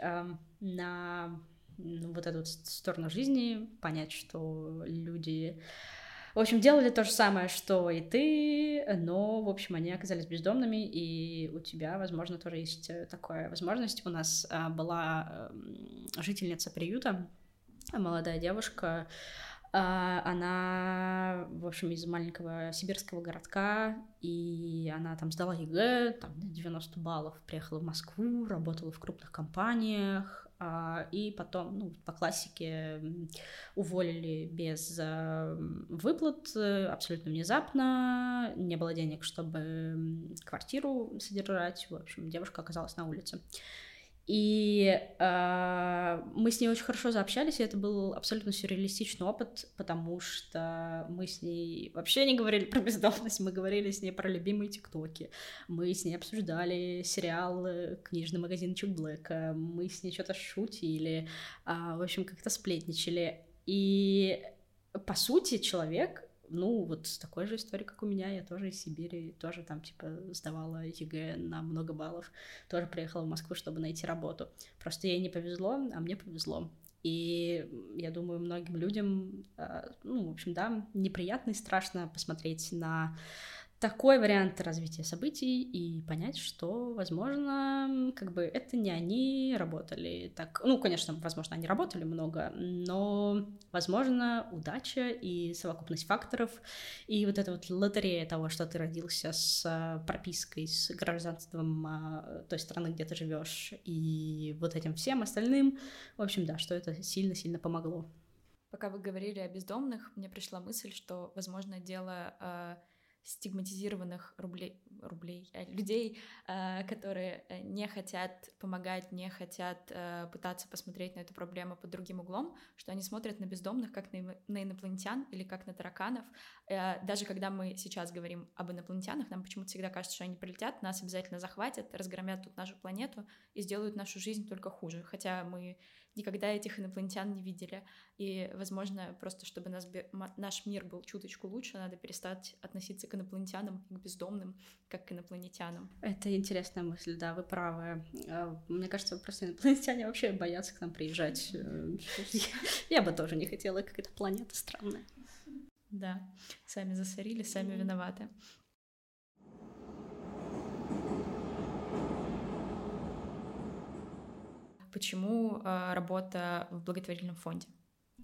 на вот эту сторону жизни, понять, что люди, в общем, делали то же самое, что и ты, но, в общем, они оказались бездомными, и у тебя, возможно, тоже есть э, такая возможность. У нас а, была а, жительница приюта, молодая девушка, а, она, в общем, из маленького сибирского городка, и она там сдала ЕГЭ, там 90 баллов, приехала в Москву, работала в крупных компаниях, и потом, ну, по классике уволили без а, выплат э, абсолютно внезапно, не было денег, чтобы квартиру содержать, в общем, девушка оказалась на улице. И э, мы с ней очень хорошо заобщались, и это был абсолютно сюрреалистичный опыт, потому что мы с ней вообще не говорили про бездомность, мы говорили с ней про любимые тиктоки, мы с ней обсуждали сериал «Книжный магазин Чук Блэка», мы с ней что-то шутили, э, в общем, как-то сплетничали. И, по сути, человек ну, вот с такой же историей, как у меня, я тоже из Сибири, тоже там, типа, сдавала ЕГЭ на много баллов, тоже приехала в Москву, чтобы найти работу. Просто ей не повезло, а мне повезло. И я думаю, многим людям, а, ну, в общем, да, неприятно и страшно посмотреть на такой вариант развития событий и понять, что, возможно, как бы это не они работали так. Ну, конечно, возможно, они работали много, но, возможно, удача и совокупность факторов и вот эта вот лотерея того, что ты родился с а, пропиской, с гражданством а, той страны, где ты живешь, и вот этим всем остальным, в общем, да, что это сильно-сильно помогло. Пока вы говорили о бездомных, мне пришла мысль, что, возможно, дело а, стигматизированных рублей, рублей э, людей, э, которые э, не хотят помогать, не хотят пытаться посмотреть на эту проблему под другим углом, что они смотрят на бездомных как на инопланетян или как на тараканов. Даже когда мы сейчас говорим об инопланетянах, нам почему-то всегда кажется, что они прилетят, нас обязательно захватят, разгромят тут нашу планету и сделают нашу жизнь только хуже. Хотя мы никогда этих инопланетян не видели. И, возможно, просто чтобы нас, наш мир был чуточку лучше, надо перестать относиться к инопланетянам и к бездомным, как к инопланетянам. Это интересная мысль, да, вы правы. А, мне кажется, просто инопланетяне вообще боятся к нам приезжать. *laughs* Я бы тоже не хотела, как эта планета странная. Да, сами засорили, сами виноваты. Почему э, работа в благотворительном фонде?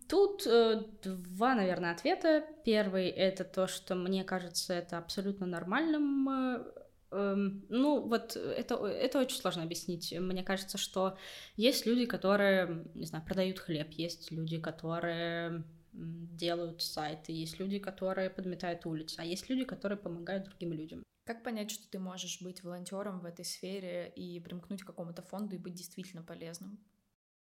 Тут э, два, наверное, ответа. Первый это то, что мне кажется, это абсолютно нормальным. Э, э, ну, вот это, это очень сложно объяснить. Мне кажется, что есть люди, которые, не знаю, продают хлеб, есть люди, которые делают сайты, есть люди, которые подметают улицы, а есть люди, которые помогают другим людям. Как понять, что ты можешь быть волонтером в этой сфере и примкнуть к какому-то фонду и быть действительно полезным?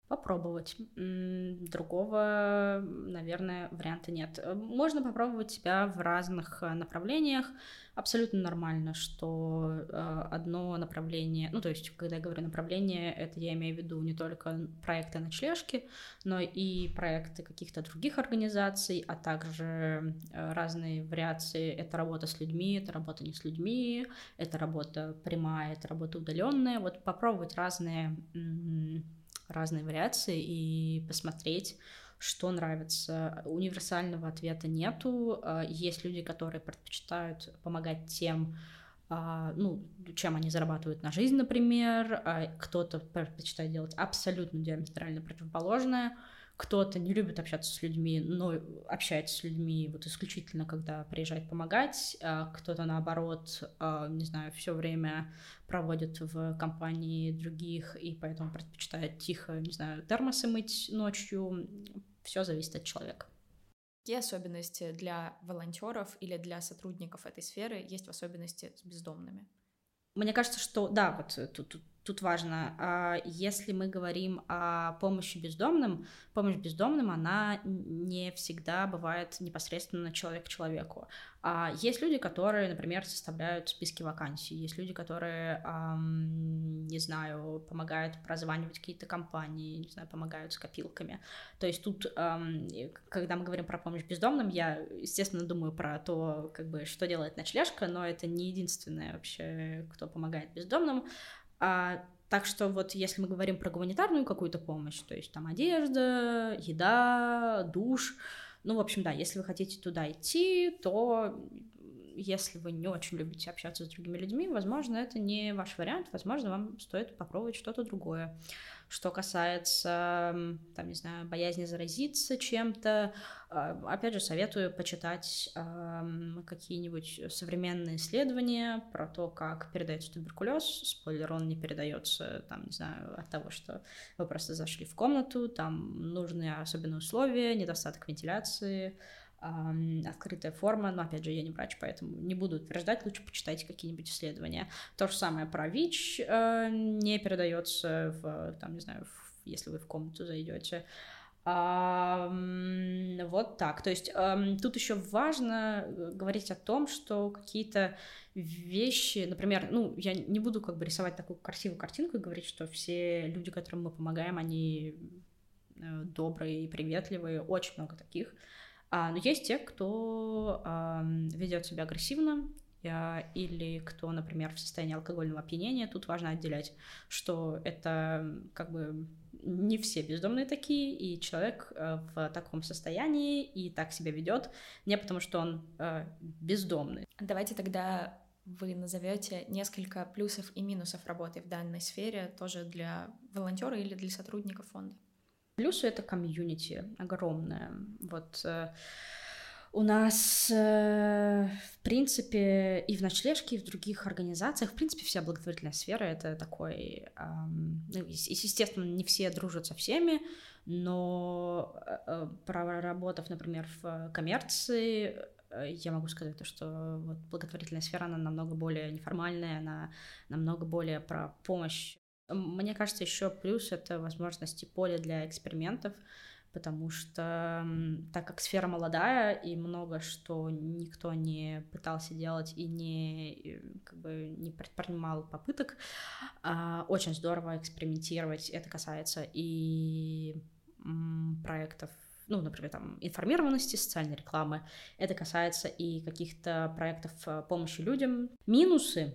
Попробовать. Другого, наверное, варианта нет. Можно попробовать себя в разных э, направлениях. Абсолютно нормально, что э, одно направление, ну то есть, когда я говорю направление, это я имею в виду не только проекты ночлежки, но и проекты каких-то других организаций, а также э, разные вариации. Это работа с людьми, это работа не с людьми, это работа прямая, это работа удаленная. Вот попробовать разные разные вариации и посмотреть, что нравится. Универсального ответа нету. А, есть люди, которые предпочитают помогать тем, а, ну, чем они зарабатывают на жизнь, например. А кто-то предпочитает делать абсолютно диаметрально противоположное кто-то не любит общаться с людьми, но общается с людьми вот исключительно, когда приезжает помогать, а кто-то наоборот, а, не знаю, все время проводит в компании других и поэтому предпочитает тихо, не знаю, термосы мыть ночью. Все зависит от человека. Какие особенности для волонтеров или для сотрудников этой сферы есть в особенности с бездомными? Мне кажется, что да, вот тут, тут тут важно, а, если мы говорим о помощи бездомным, помощь бездомным, она не всегда бывает непосредственно человек к человеку. А есть люди, которые, например, составляют списки вакансий, есть люди, которые, не знаю, помогают прозванивать какие-то компании, не знаю, помогают с копилками. То есть тут, когда мы говорим про помощь бездомным, я, естественно, думаю про то, как бы, что делает ночлежка, но это не единственное вообще, кто помогает бездомным. А, так что вот если мы говорим про гуманитарную какую-то помощь, то есть там одежда, еда, душ, ну, в общем, да, если вы хотите туда идти, то если вы не очень любите общаться с другими людьми, возможно, это не ваш вариант, возможно, вам стоит попробовать что-то другое. Что касается, там, не знаю, боязни заразиться чем-то, а, опять же, советую почитать какие-нибудь современные исследования про то, как передается туберкулез. Спойлер, он не передается, там, не знаю, от того, что вы просто зашли в комнату, там нужны особенные условия, недостаток вентиляции, открытая форма, но опять же я не врач, поэтому не буду утверждать, лучше почитайте какие-нибудь исследования. То же самое про ВИЧ э, не передается в, там, не знаю, в, если вы в комнату зайдете. Вот так. То есть тут еще важно э, говорить о том, что какие-то вещи, например, ну, я не буду как бы рисовать такую красивую картинку и говорить, что все люди, которым мы помогаем, они э, добрые и приветливые, очень много таких. А, но есть те, кто а, ведет себя агрессивно, а, или кто, например, в состоянии алкогольного опьянения, тут важно отделять, что это как бы не все бездомные такие, и человек э, в таком состоянии и так себя ведет не потому, что он э, бездомный. Давайте тогда вы назовете несколько плюсов и минусов работы в данной сфере тоже для волонтера или для сотрудников фонда. Плюсы это комьюнити огромное. Вот э, у нас, э, в принципе, и в ночлежке, и в других организациях, в принципе, вся благотворительная сфера это такой, ну, естественно, не все дружат со всеми, но э, проработав, например, в коммерции, я могу сказать то, что вот благотворительная сфера, она намного более неформальная, она намного более про помощь мне кажется, еще плюс это возможности поля для экспериментов, потому что так как сфера молодая и много что никто не пытался делать и не как бы не предпринимал попыток, а, очень здорово экспериментировать. Это касается и проектов ну, например, там, информированности, социальной рекламы. Это касается и каких-то проектов э, помощи людям. Минусы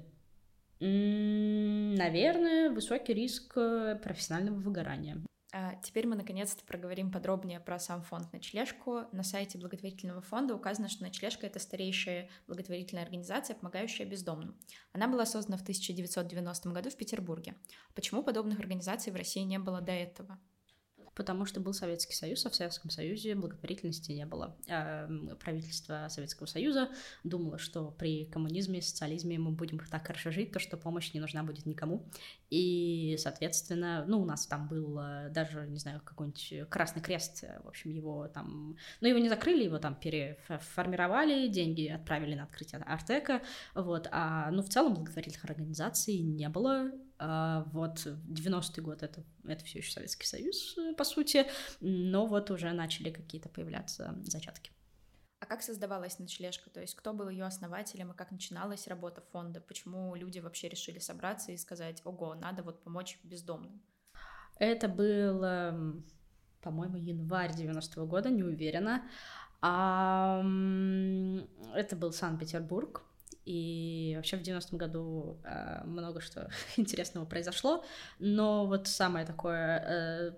Наверное, высокий риск э, профессионального выгорания. А теперь мы наконец-то проговорим подробнее про сам фонд «Ночлежку». На сайте благотворительного фонда указано, что «Ночлежка» — это старейшая благотворительная организация, помогающая бездомным. Она была создана в 1990 году в Петербурге. Почему подобных организаций в России не было до этого? Потому что был Советский Союз, а в Советском Союзе благотворительности не было. А, правительство Советского Союза думало, что при коммунизме, социализме мы будем так хорошо жить, то что помощь не нужна будет никому. И, соответственно, ну, у нас там был э, даже, не знаю, какой-нибудь Красный Крест, э, в общем, его там... Ну, его не закрыли, его там переформировали, деньги отправили на открытие Артека, вот. А, ну, в целом благотворительных организаций не было, вот 90-й год это, это все еще Советский Союз, по сути, но вот уже начали какие-то появляться зачатки. А как создавалась ночлежка? То есть кто был ее основателем и как начиналась работа фонда? Почему люди вообще решили собраться и сказать, ого, надо вот помочь бездомным? Это был, эм, по-моему, январь 90-го года, не уверена. А, это был Санкт-Петербург. И вообще в 90-м году э, много что *laughs* интересного произошло. Но вот самое такое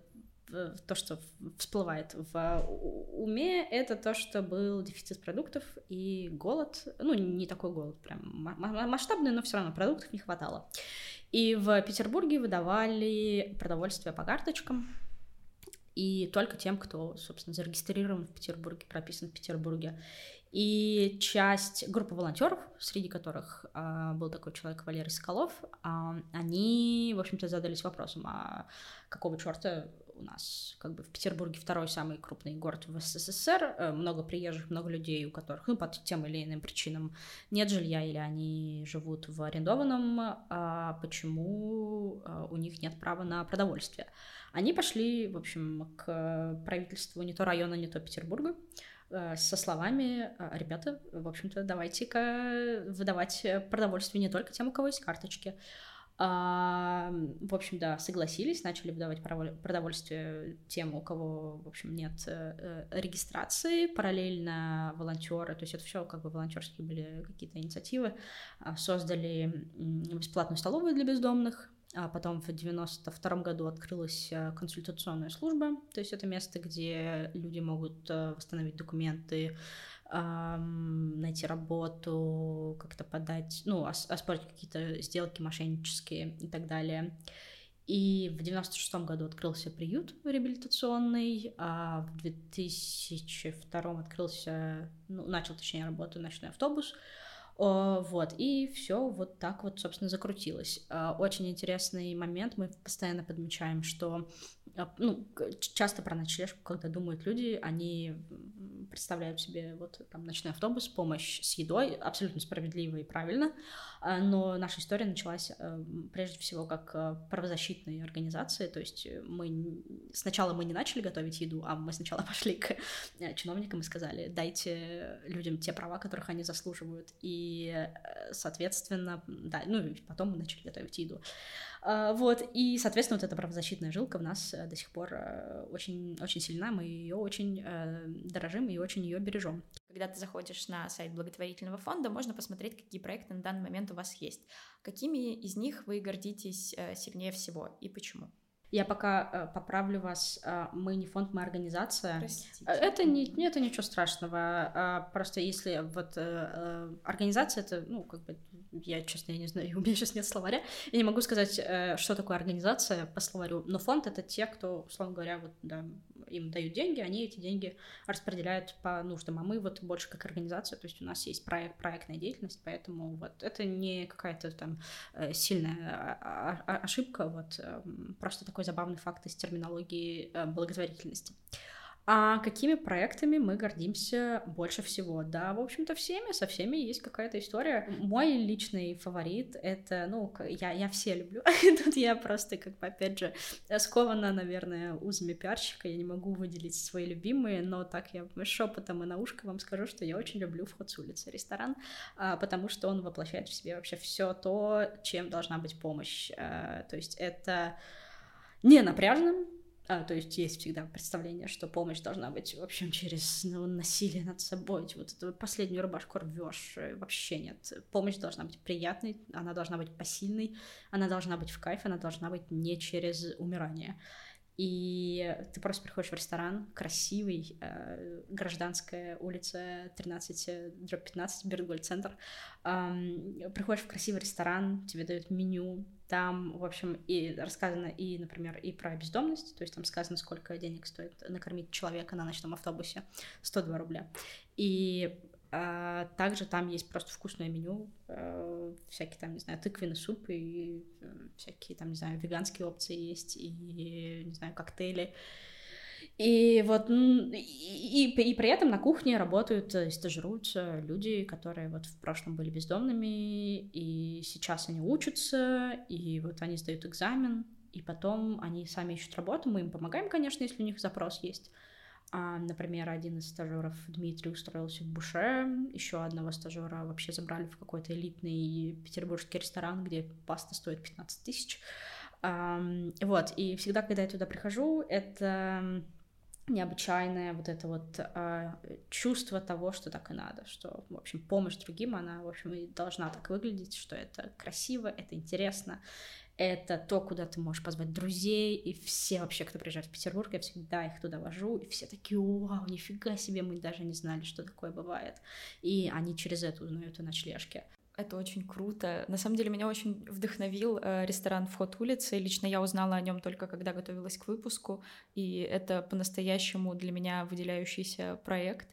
э, то, что всплывает в уме, это то, что был дефицит продуктов и голод. Ну, не такой голод прям масштабный, но все равно продуктов не хватало. И в Петербурге выдавали продовольствие по карточкам, и только тем, кто, собственно, зарегистрирован в Петербурге, прописан в Петербурге. И часть группы волонтеров, среди которых а, был такой человек Валерий Соколов, а, они, в общем-то, задались вопросом, а какого черта у нас как бы в Петербурге второй самый крупный город в СССР, э, много приезжих, много людей, у которых, ну, по тем или иным причинам нет жилья или они живут в арендованном, а почему а, у них нет права на продовольствие. Они пошли, в общем, к правительству не то района, не то Петербурга, э, со словами «Ребята, в общем-то, давайте-ка выдавать продовольствие не только тем, у кого есть карточки, в общем, да, согласились, начали выдавать продовольствие тем, у кого, в общем, нет э, регистрации, параллельно волонтеры, то есть это все как бы волонтерские были какие-то инициативы, а, создали бесплатную столовую для бездомных, а потом в 92 году открылась э, консультационная служба, то есть это место, где люди могут э, восстановить документы, найти работу, как-то подать, ну, оспорить какие-то сделки мошеннические и так далее. И в 96 году открылся приют реабилитационный, а в 2002 открылся, ну, начал, точнее, работу ночной автобус, вот, и все вот так вот, собственно, закрутилось. А, очень интересный момент, мы постоянно подмечаем, что ну, часто про ночлежку, когда думают люди, они представляют себе вот там ночной автобус, помощь с едой, абсолютно справедливо и правильно, а, но наша история началась э, прежде всего как э, правозащитной организации, то есть мы сначала мы не начали готовить еду, а мы сначала *laughs* пошли к э, чиновникам и сказали, дайте людям те права, которых они заслуживают, и, соответственно, да, ну потом мы начали готовить еду. А, вот, и, соответственно, вот эта правозащитная жилка в нас до сих пор очень, очень сильна, мы ее очень дорожим и очень ее бережем. Когда ты заходишь на сайт благотворительного фонда, можно посмотреть, какие проекты на данный момент у вас есть. Какими из них вы гордитесь э, сильнее всего и почему? Я пока э, поправлю вас, э, мы не фонд, мы организация. Простите. Это не, это ничего страшного. А просто если вот э, организация, это, ну, как бы, я, честно, я не знаю, *laughs* у меня сейчас нет словаря, я не могу сказать, э, что такое организация по словарю, но фонд — это те, кто, условно говоря, вот, да, им дают деньги, они эти деньги распределяют по нуждам, а мы вот больше как организация, то есть у нас есть проект, проектная деятельность, поэтому вот это не какая-то там э, сильная а, ошибка, вот эм, просто такой забавный факт из терминологии э, благотворительности. А какими проектами мы гордимся больше всего? Да, в общем-то, всеми, со всеми есть какая-то история. Мой личный фаворит — это, ну, я, я все люблю. *laughs* Тут я просто, как бы, опять же, скована, наверное, узами пиарщика. Я не могу выделить свои любимые, но так я шепотом и на ушко вам скажу, что я очень люблю «Вход с улицы» ресторан, а, потому что он воплощает в себе вообще все то, чем должна быть помощь. А, то есть это не напряжным, а, то есть есть всегда представление, что помощь должна быть, в общем, через ну, насилие над собой. Вот эту последнюю рубашку рвешь. Э, вообще нет. Помощь должна быть приятной, она должна быть посильной, она должна быть в кайф, она должна быть не через умирание. И ты просто приходишь в ресторан, красивый, э, гражданская улица 13, дробь 15, Бергольд-центр. Э, приходишь в красивый ресторан, тебе дают меню, там, в общем, и рассказано и, например, и про бездомность, то есть там сказано, сколько денег стоит накормить человека на ночном автобусе, 102 рубля. И а, также там есть просто вкусное меню, а, всякие там, не знаю, тыквенный суп и э, всякие там, не знаю, веганские опции есть, и, не знаю, коктейли. И вот и, и, и при этом на кухне работают, э, стажируются люди, которые вот в прошлом были бездомными, и сейчас они учатся, и вот они сдают экзамен, и потом они сами ищут работу, мы им помогаем, конечно, если у них запрос есть. А, например, один из стажеров Дмитрий устроился в Буше, еще одного стажера вообще забрали в какой-то элитный петербургский ресторан, где паста стоит 15 тысяч. А, вот, и всегда, когда я туда прихожу, это необычайное вот это вот э, чувство того, что так и надо, что, в общем, помощь другим, она, в общем, и должна так выглядеть, что это красиво, это интересно, это то, куда ты можешь позвать друзей, и все вообще, кто приезжает в Петербург, я всегда их туда вожу, и все такие, вау, нифига себе, мы даже не знали, что такое бывает. И они через это узнают о ночлежке. Это очень круто. На самом деле меня очень вдохновил э, ресторан «Вход улицы». Лично я узнала о нем только когда готовилась к выпуску, и это по-настоящему для меня выделяющийся проект.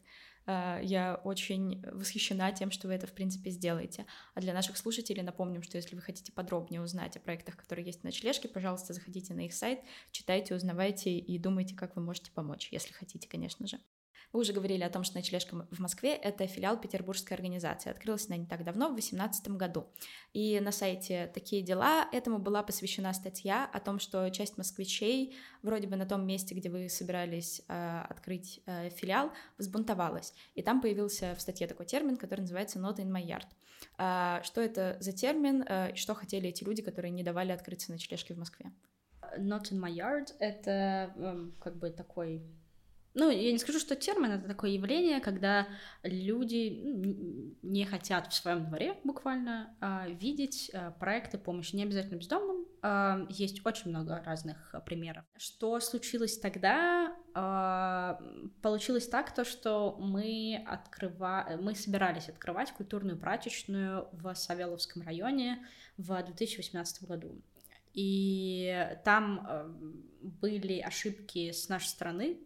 Э, я очень восхищена тем, что вы это, в принципе, сделаете. А для наших слушателей напомним, что если вы хотите подробнее узнать о проектах, которые есть на ночлежке, пожалуйста, заходите на их сайт, читайте, узнавайте и думайте, как вы можете помочь, если хотите, конечно же. Вы уже говорили о том, что ночлежка в Москве — это филиал петербургской организации. Открылась она не так давно, в 2018 году. И на сайте «Такие дела» этому была посвящена статья о том, что часть москвичей вроде бы на том месте, где вы собирались э, открыть э, филиал, взбунтовалась. И там появился в статье такой термин, который называется «not in my yard». Э, что это за термин э, и что хотели эти люди, которые не давали открыться ночлежке в Москве? Not in my yard — это э, как бы такой ну, я не скажу, что термин это такое явление, когда люди ну, не хотят в своем дворе буквально а, видеть а, проекты помощи не обязательно бездомным. А, есть очень много разных примеров. Что случилось тогда? Получилось так, то, что мы открыва... мы собирались открывать культурную прачечную в Савеловском районе в 2018 году. И там были ошибки с нашей стороны,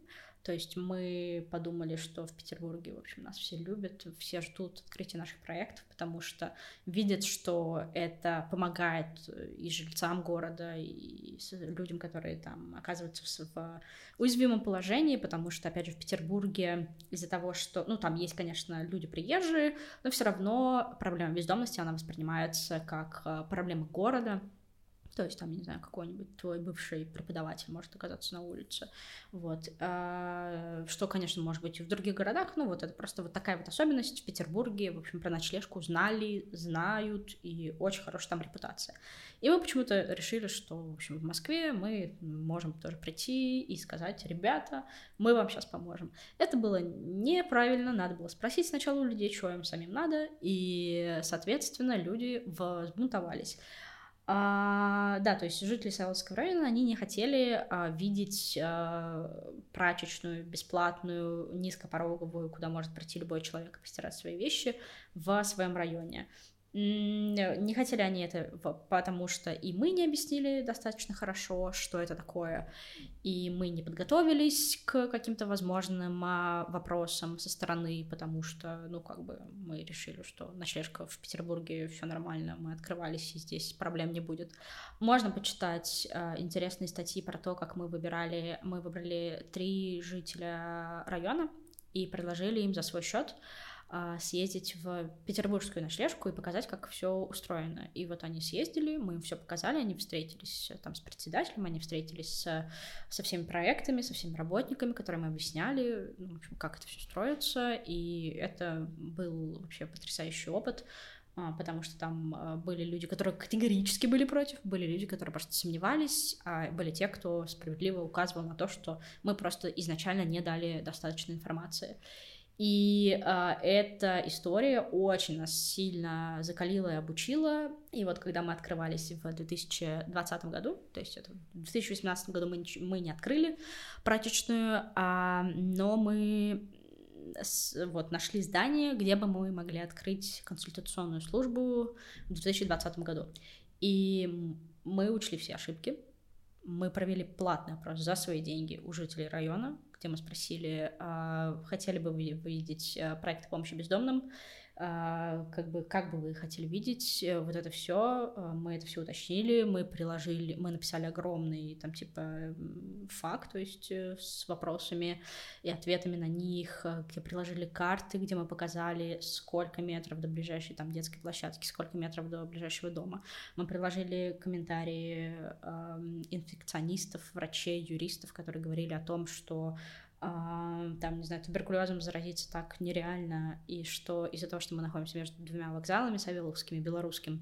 то есть мы подумали, что в Петербурге, в общем, нас все любят, все ждут открытия наших проектов, потому что видят, что это помогает и жильцам города, и людям, которые там оказываются в уязвимом положении, потому что, опять же, в Петербурге из-за того, что, ну, там есть, конечно, люди приезжие, но все равно проблема бездомности, она воспринимается как э, проблема города, то есть там, не знаю, какой-нибудь твой бывший преподаватель может оказаться на улице, вот, а, что, конечно, может быть и в других городах, ну вот это просто вот такая вот особенность в Петербурге, в общем, про ночлежку знали, знают, и очень хорошая там репутация. И мы почему-то решили, что, в общем, в Москве мы можем тоже прийти и сказать, ребята, мы вам сейчас поможем. Это было неправильно, надо было спросить сначала у людей, что им самим надо, и, соответственно, люди взбунтовались. А, да, то есть жители Савеловского района, они не хотели а, видеть а, прачечную, бесплатную, низкопороговую, куда может прийти любой человек и постирать свои вещи в своем районе. Не хотели они это, потому что и мы не объяснили достаточно хорошо, что это такое, и мы не подготовились к каким-то возможным а, вопросам со стороны, потому что, ну, как бы мы решили, что ночлежка в Петербурге все нормально, мы открывались, и здесь проблем не будет. Можно почитать э, интересные статьи про то, как мы выбирали, мы выбрали три жителя района и предложили им за свой счет съездить в петербургскую ночлежку и показать, как все устроено. И вот они съездили, мы им все показали, они встретились э, там с председателем, они встретились с, со всеми проектами, со всеми работниками, которые мы объясняли, ну, в общем, как это все строится, и это был вообще потрясающий опыт, а, потому что там а, были люди, которые категорически были против, были люди, которые просто сомневались, а были те, кто справедливо указывал на то, что мы просто изначально не дали достаточно информации. И э, эта история очень нас сильно закалила и обучила. И вот когда мы открывались в 2020 году, то есть это в 2018 году мы, мы не открыли прачечную, а, но мы с, вот нашли здание, где бы мы могли открыть консультационную службу в 2020 году. И мы учли все ошибки. Мы провели платный опрос за свои деньги у жителей района, где мы спросили, а, хотели бы вы видеть а, проект помощи бездомным, как бы, как бы вы хотели видеть э, вот это все, а, мы это все уточнили, мы приложили, мы написали огромный там типа факт, то есть э, с вопросами и ответами на них, э, где приложили карты, где мы показали, сколько метров до ближайшей там детской площадки, сколько метров до ближайшего дома. Мы приложили комментарии инфекционистов, врачей, юристов, которые говорили о том, что а, там, не знаю, туберкулезом заразиться так нереально, и что из-за того, что мы находимся между двумя вокзалами, Савеловским и Белорусским,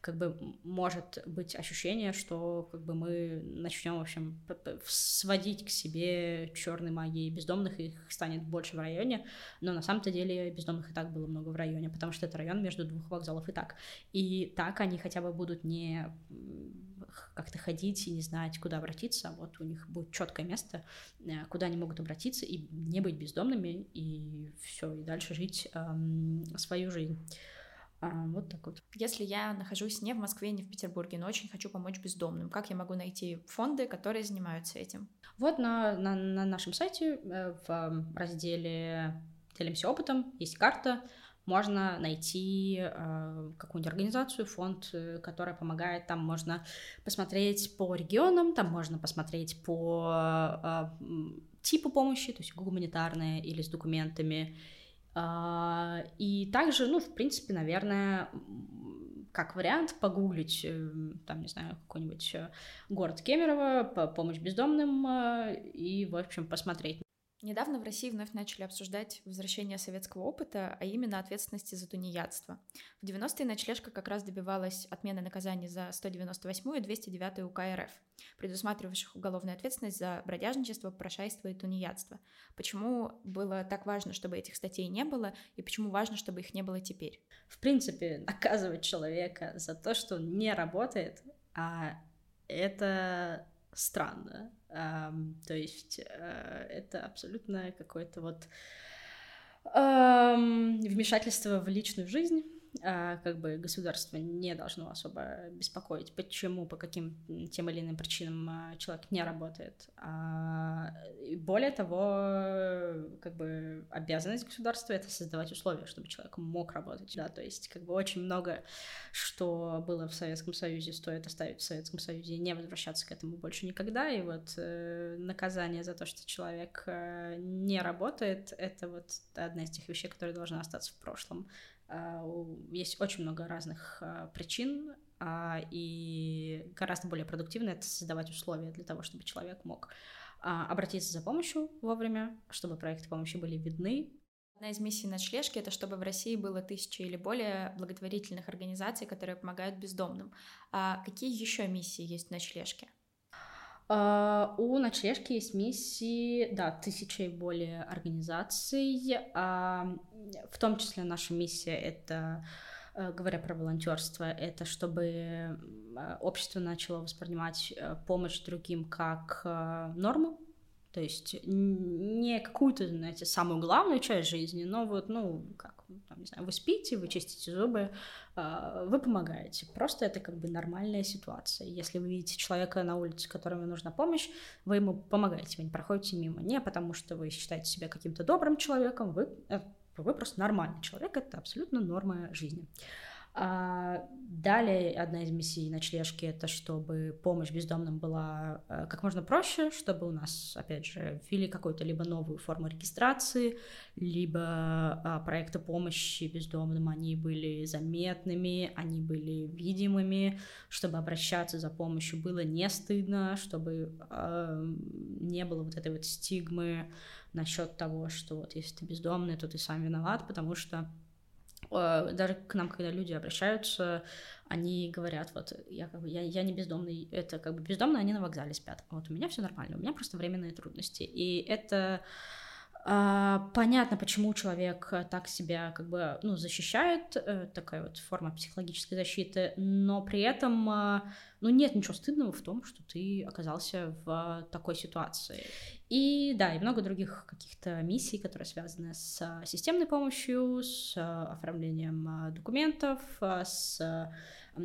как бы может быть ощущение, что как бы мы начнем, в общем, сводить к себе черной магией бездомных, их станет больше в районе, но на самом-то деле бездомных и так было много в районе, потому что это район между двух вокзалов и так. И так они хотя бы будут не как-то ходить и не знать, куда обратиться, вот у них будет четкое место, э, куда они могут обратиться и не быть бездомными, и все, и дальше жить эм, свою жизнь. А, вот так вот. Если я нахожусь не в Москве, не в Петербурге, но очень хочу помочь бездомным, как я могу найти фонды, которые занимаются этим? Вот на, на, на нашем сайте э, в разделе «Делимся опытом» есть карта, можно найти э, какую-нибудь организацию, фонд, э, которая помогает. Там можно посмотреть по регионам, там можно посмотреть по э, типу помощи, то есть гуманитарная или с документами. Э, и также, ну, в принципе, наверное, как вариант погуглить, э, там, не знаю, какой-нибудь э, город Кемерово, помощь бездомным и, в общем, посмотреть. Недавно в России вновь начали обсуждать возвращение советского опыта, а именно ответственности за тунеядство. В 90-е ночлежка как раз добивалась отмены наказаний за 198 и 209 УК РФ, предусматривавших уголовную ответственность за бродяжничество, прошайство и тунеядство. Почему было так важно, чтобы этих статей не было, и почему важно, чтобы их не было теперь? В принципе, наказывать человека за то, что он не работает, а это странно. То есть uh, это абсолютно какое-то вот вмешательство в личную жизнь как бы государство не должно особо беспокоить, почему, по каким тем или иным причинам а, человек не работает. А, более того, как бы обязанность государства — это создавать условия, чтобы человек мог работать, да, то есть как бы очень много, что было в Советском Союзе, стоит оставить в Советском Союзе и не возвращаться к этому больше никогда, и вот э, наказание за то, что человек э, не работает, это вот одна из тех вещей, которые должны остаться в прошлом. А, есть очень много разных а, причин, а, и гораздо более продуктивно это создавать условия для того, чтобы человек мог обратиться за помощью вовремя, чтобы проекты помощи были видны. Одна из миссий ночлежки — это чтобы в России было тысячи или более благотворительных организаций, которые помогают бездомным. А какие еще миссии есть в ночлежке? Uh, у ночлежки есть миссии, да, тысячи и более организаций. Uh, в том числе наша миссия это, uh, говоря про волонтерство, это чтобы общество начало воспринимать помощь другим как норму, то есть не какую-то, знаете, самую главную часть жизни, но вот, ну, как, там, не знаю, вы спите, вы чистите зубы, а, вы помогаете. Просто это как бы нормальная ситуация. Если вы видите человека на улице, которому нужна помощь, вы ему помогаете, вы не проходите мимо. Не потому, что вы считаете себя каким-то добрым человеком, вы, э, вы просто нормальный человек, это абсолютно норма жизни. А далее одна из миссий ночлежки это чтобы помощь бездомным была э, как можно проще, чтобы у нас, опять же, ввели какую-то либо новую форму регистрации, либо а, проекты помощи бездомным, они были заметными, они были видимыми, чтобы обращаться за помощью было не стыдно, чтобы э, не было вот этой вот стигмы насчет того, что вот если ты бездомный, то ты сам виноват, потому что даже к нам, когда люди обращаются, они говорят, вот, я, как бы, я, я не бездомный, это как бы бездомные, они на вокзале спят, вот у меня все нормально, у меня просто временные трудности, и это понятно, почему человек так себя как бы ну, защищает, э, такая вот форма психологической защиты, но при этом а, ну, нет ничего стыдного в том, что ты оказался в такой ситуации. И да, и много других каких-то миссий, которые связаны с системной помощью, с оформлением документов, с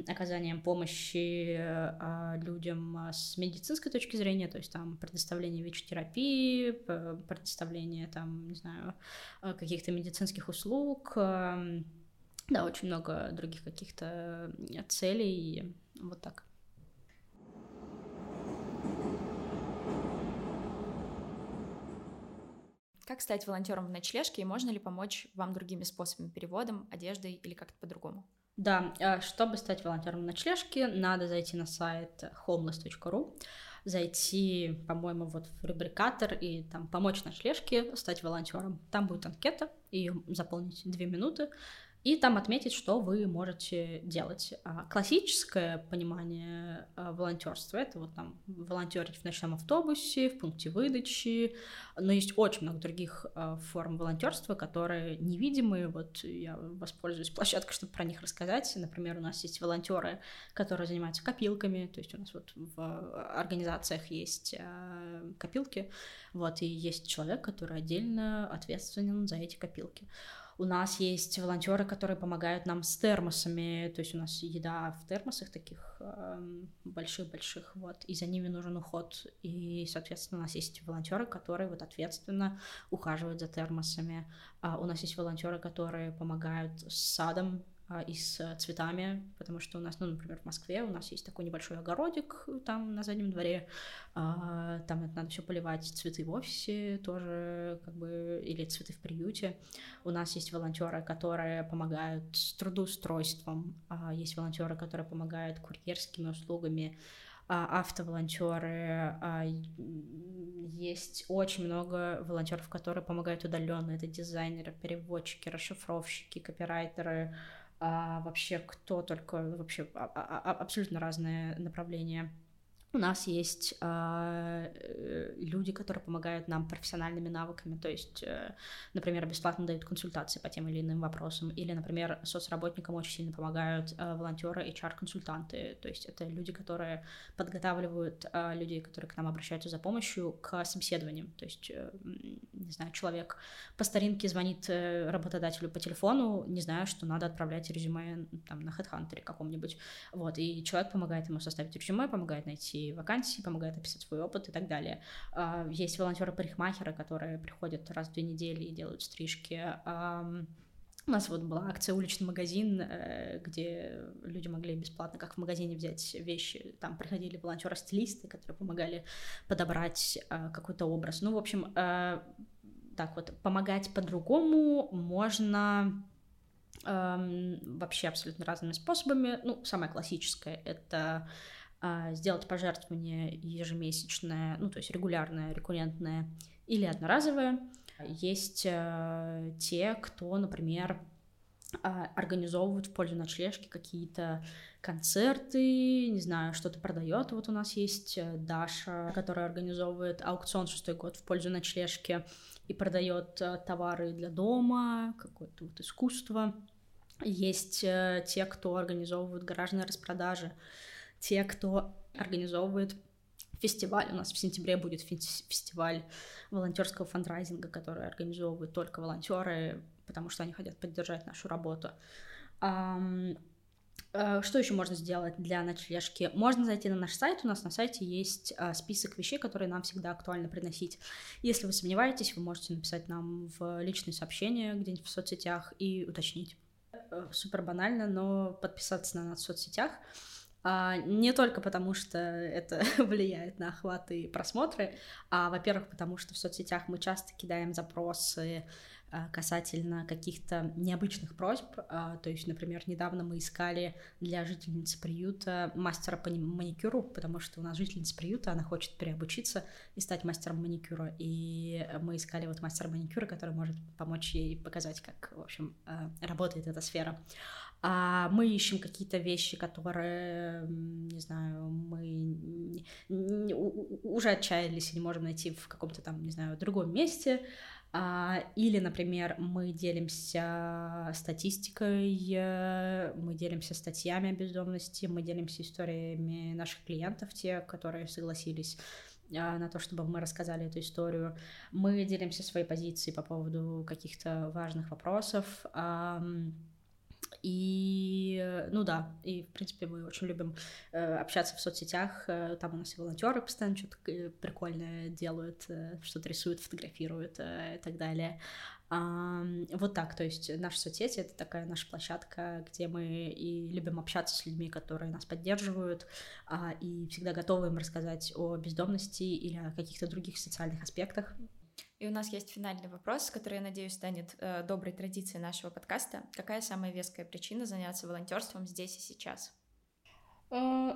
оказанием помощи а, людям а, с медицинской точки зрения, то есть там предоставление ВИЧ-терапии, предоставление там, не знаю, а, каких-то медицинских услуг, да, очень много других каких-то целей, вот так. Как стать волонтером в ночлежке и можно ли помочь вам другими способами, переводом, одеждой или как-то по-другому? Да, а чтобы стать волонтером в ночлежке, надо зайти на сайт homeless.ru, зайти, по-моему, вот в рубрикатор и там помочь ночлежке стать волонтером. Там будет анкета, ее заполнить две минуты, и там отметить, что вы можете делать. А классическое понимание а, волонтерства это вот там волонтерить в ночном автобусе, в пункте выдачи, но есть очень много других а, форм волонтерства, которые невидимые. Вот я воспользуюсь площадкой, чтобы про них рассказать. Например, у нас есть волонтеры, которые занимаются копилками, то есть у нас вот в организациях есть копилки, вот и есть человек, который отдельно ответственен за эти копилки. У нас есть волонтеры, которые помогают нам с термосами, то есть у нас еда в термосах таких эм, больших-больших, вот, и за ними нужен уход. И, соответственно, у нас есть волонтеры, которые вот ответственно ухаживают за термосами. А у нас есть волонтеры, которые помогают с садом, и с э, цветами, потому что у нас, ну, например, в Москве у нас есть такой небольшой огородик э, там на заднем дворе, а, там это надо все поливать, цветы в офисе тоже, как бы, или цветы в приюте. У нас есть волонтеры, которые помогают с трудоустройством, а, есть волонтеры, которые помогают курьерскими услугами, автоволонтеры, есть очень много волонтеров, которые помогают удаленно. Это дизайнеры, переводчики, расшифровщики, копирайтеры, а, вообще кто только, вообще а, а, абсолютно разные направления у нас есть а, э, люди, которые помогают нам профессиональными навыками, то есть, э, например, бесплатно дают консультации по тем или иным вопросам, или, например, соцработникам очень сильно помогают э, волонтеры, HR-консультанты, то есть это люди, которые подготавливают э, людей, которые к нам обращаются за помощью, к собеседованиям, то есть, э, не знаю, человек по старинке звонит э, работодателю по телефону, не зная, что надо отправлять резюме там на HeadHunter каком-нибудь, вот, и человек помогает ему составить резюме, помогает найти вакансии, помогает описать свой опыт и так далее. А, есть волонтеры-парикмахеры, которые приходят раз в две недели и делают стрижки. У нас вот была акция «Уличный магазин», э, где люди могли бесплатно, как в магазине, взять вещи. Там приходили волонтеры-стилисты, которые помогали подобрать э, какой-то образ. Ну, в общем, э, так вот, помогать по-другому можно эм, вообще абсолютно разными способами. Ну, самое классическое — это сделать пожертвование ежемесячное, ну, то есть регулярное, рекуррентное или одноразовое. Есть э, те, кто, например, а, организовывают в пользу ночлежки какие-то концерты, не знаю, что-то продает. Вот у нас есть э, Даша, которая организовывает аукцион шестой год в пользу ночлежки и продает э, товары для дома, какое-то вот искусство. Есть те, кто организовывают гаражные распродажи те, кто организовывает фестиваль. У нас в сентябре будет фестиваль волонтерского фандрайзинга, который организовывают только волонтеры, потому что они хотят поддержать нашу работу. Э, что еще можно сделать для ночлежки? Можно зайти на наш сайт. У нас на сайте есть а, список вещей, которые нам всегда актуально приносить. Если вы сомневаетесь, вы можете написать нам в личные сообщения где-нибудь в соцсетях и уточнить. Э, супер банально, но подписаться на нас в соцсетях — не только потому, что это *laughs* влияет на охваты и просмотры, а, во-первых, потому что в соцсетях мы часто кидаем запросы а, касательно каких-то необычных просьб. А, то есть, например, недавно мы искали для жительницы приюта мастера по маникюру, потому что у нас жительница приюта, она хочет переобучиться и стать мастером маникюра. И мы искали вот мастера маникюра, который может помочь ей показать, как, в общем, а, работает эта сфера а мы ищем какие-то вещи, которые, не знаю, мы уже отчаялись и не можем найти в каком-то там, не знаю, другом месте, а, или, например, мы делимся статистикой, мы делимся статьями о бездомности, мы делимся историями наших клиентов, те, которые согласились а, на то, чтобы мы рассказали эту историю. Мы делимся своей позицией по поводу каких-то важных вопросов. И, ну да, и, в принципе, мы очень любим э, общаться в соцсетях. Э, там у нас и волонтеры постоянно что-то э, прикольное делают, э, что-то рисуют, фотографируют э, и так далее. Вот так, то есть наши соцсети — это такая наша площадка, где мы и любим общаться с людьми, которые нас поддерживают, а, и всегда готовы им рассказать о бездомности или о каких-то других социальных аспектах. И у нас есть финальный вопрос, который, я надеюсь, станет э, доброй традицией нашего подкаста. Какая самая веская причина заняться волонтерством здесь и сейчас? Э,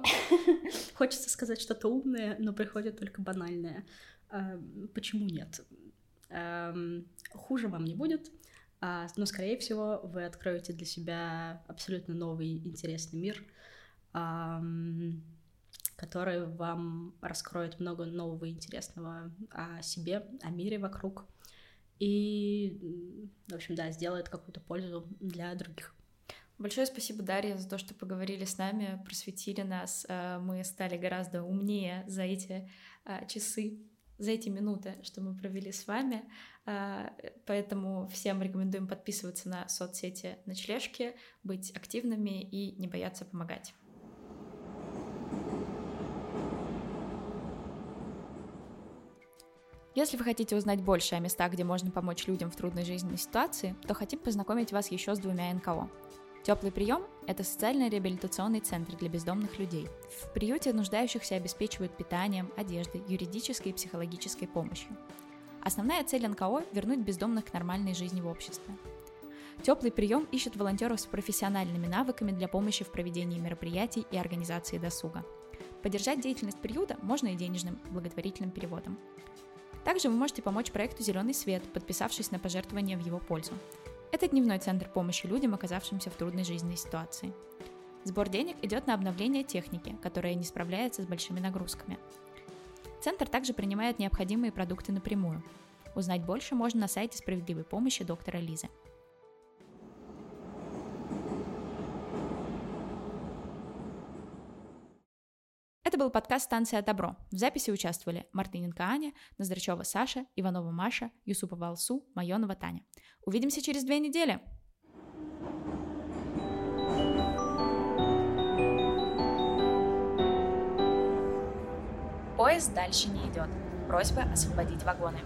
*laughs* хочется сказать что-то умное, но приходит только банальное. Э, почему нет? Эм, хуже вам не будет, а, но, скорее всего, вы откроете для себя абсолютно новый интересный мир, который вам раскроет много нового и интересного о себе, о мире вокруг. И, в общем, да, сделает какую-то пользу для других. Большое спасибо, Дарья, за то, что поговорили с нами, просветили нас. Э, мы стали гораздо умнее за эти э, часы за эти минуты, что мы провели с вами. А, поэтому всем рекомендуем подписываться на соцсети Ночлежки, быть активными и не бояться помогать. Если вы хотите узнать больше о местах, где можно помочь людям в трудной жизненной ситуации, то хотим познакомить вас еще с двумя НКО Теплый прием – это социальный реабилитационный центр для бездомных людей. В приюте нуждающихся обеспечивают питанием, одеждой, юридической и психологической помощью. Основная цель НКО – вернуть бездомных к нормальной жизни в обществе. Теплый прием ищет волонтеров с профессиональными навыками для помощи в проведении мероприятий и организации досуга. Поддержать деятельность приюта можно и денежным благотворительным переводом. Также вы можете помочь проекту «Зеленый свет», подписавшись на пожертвования в его пользу. Это дневной центр помощи людям, оказавшимся в трудной жизненной ситуации. Сбор денег идет на обновление техники, которая не справляется с большими нагрузками. Центр также принимает необходимые продукты напрямую. Узнать больше можно на сайте справедливой помощи доктора Лизы. Был подкаст «Станция Добро». В записи участвовали Мартыненко Аня, Ноздрачева Саша, Иванова Маша, Юсупова Алсу, Майонова Таня. Увидимся через две недели! Поезд дальше не идет. Просьба освободить вагоны.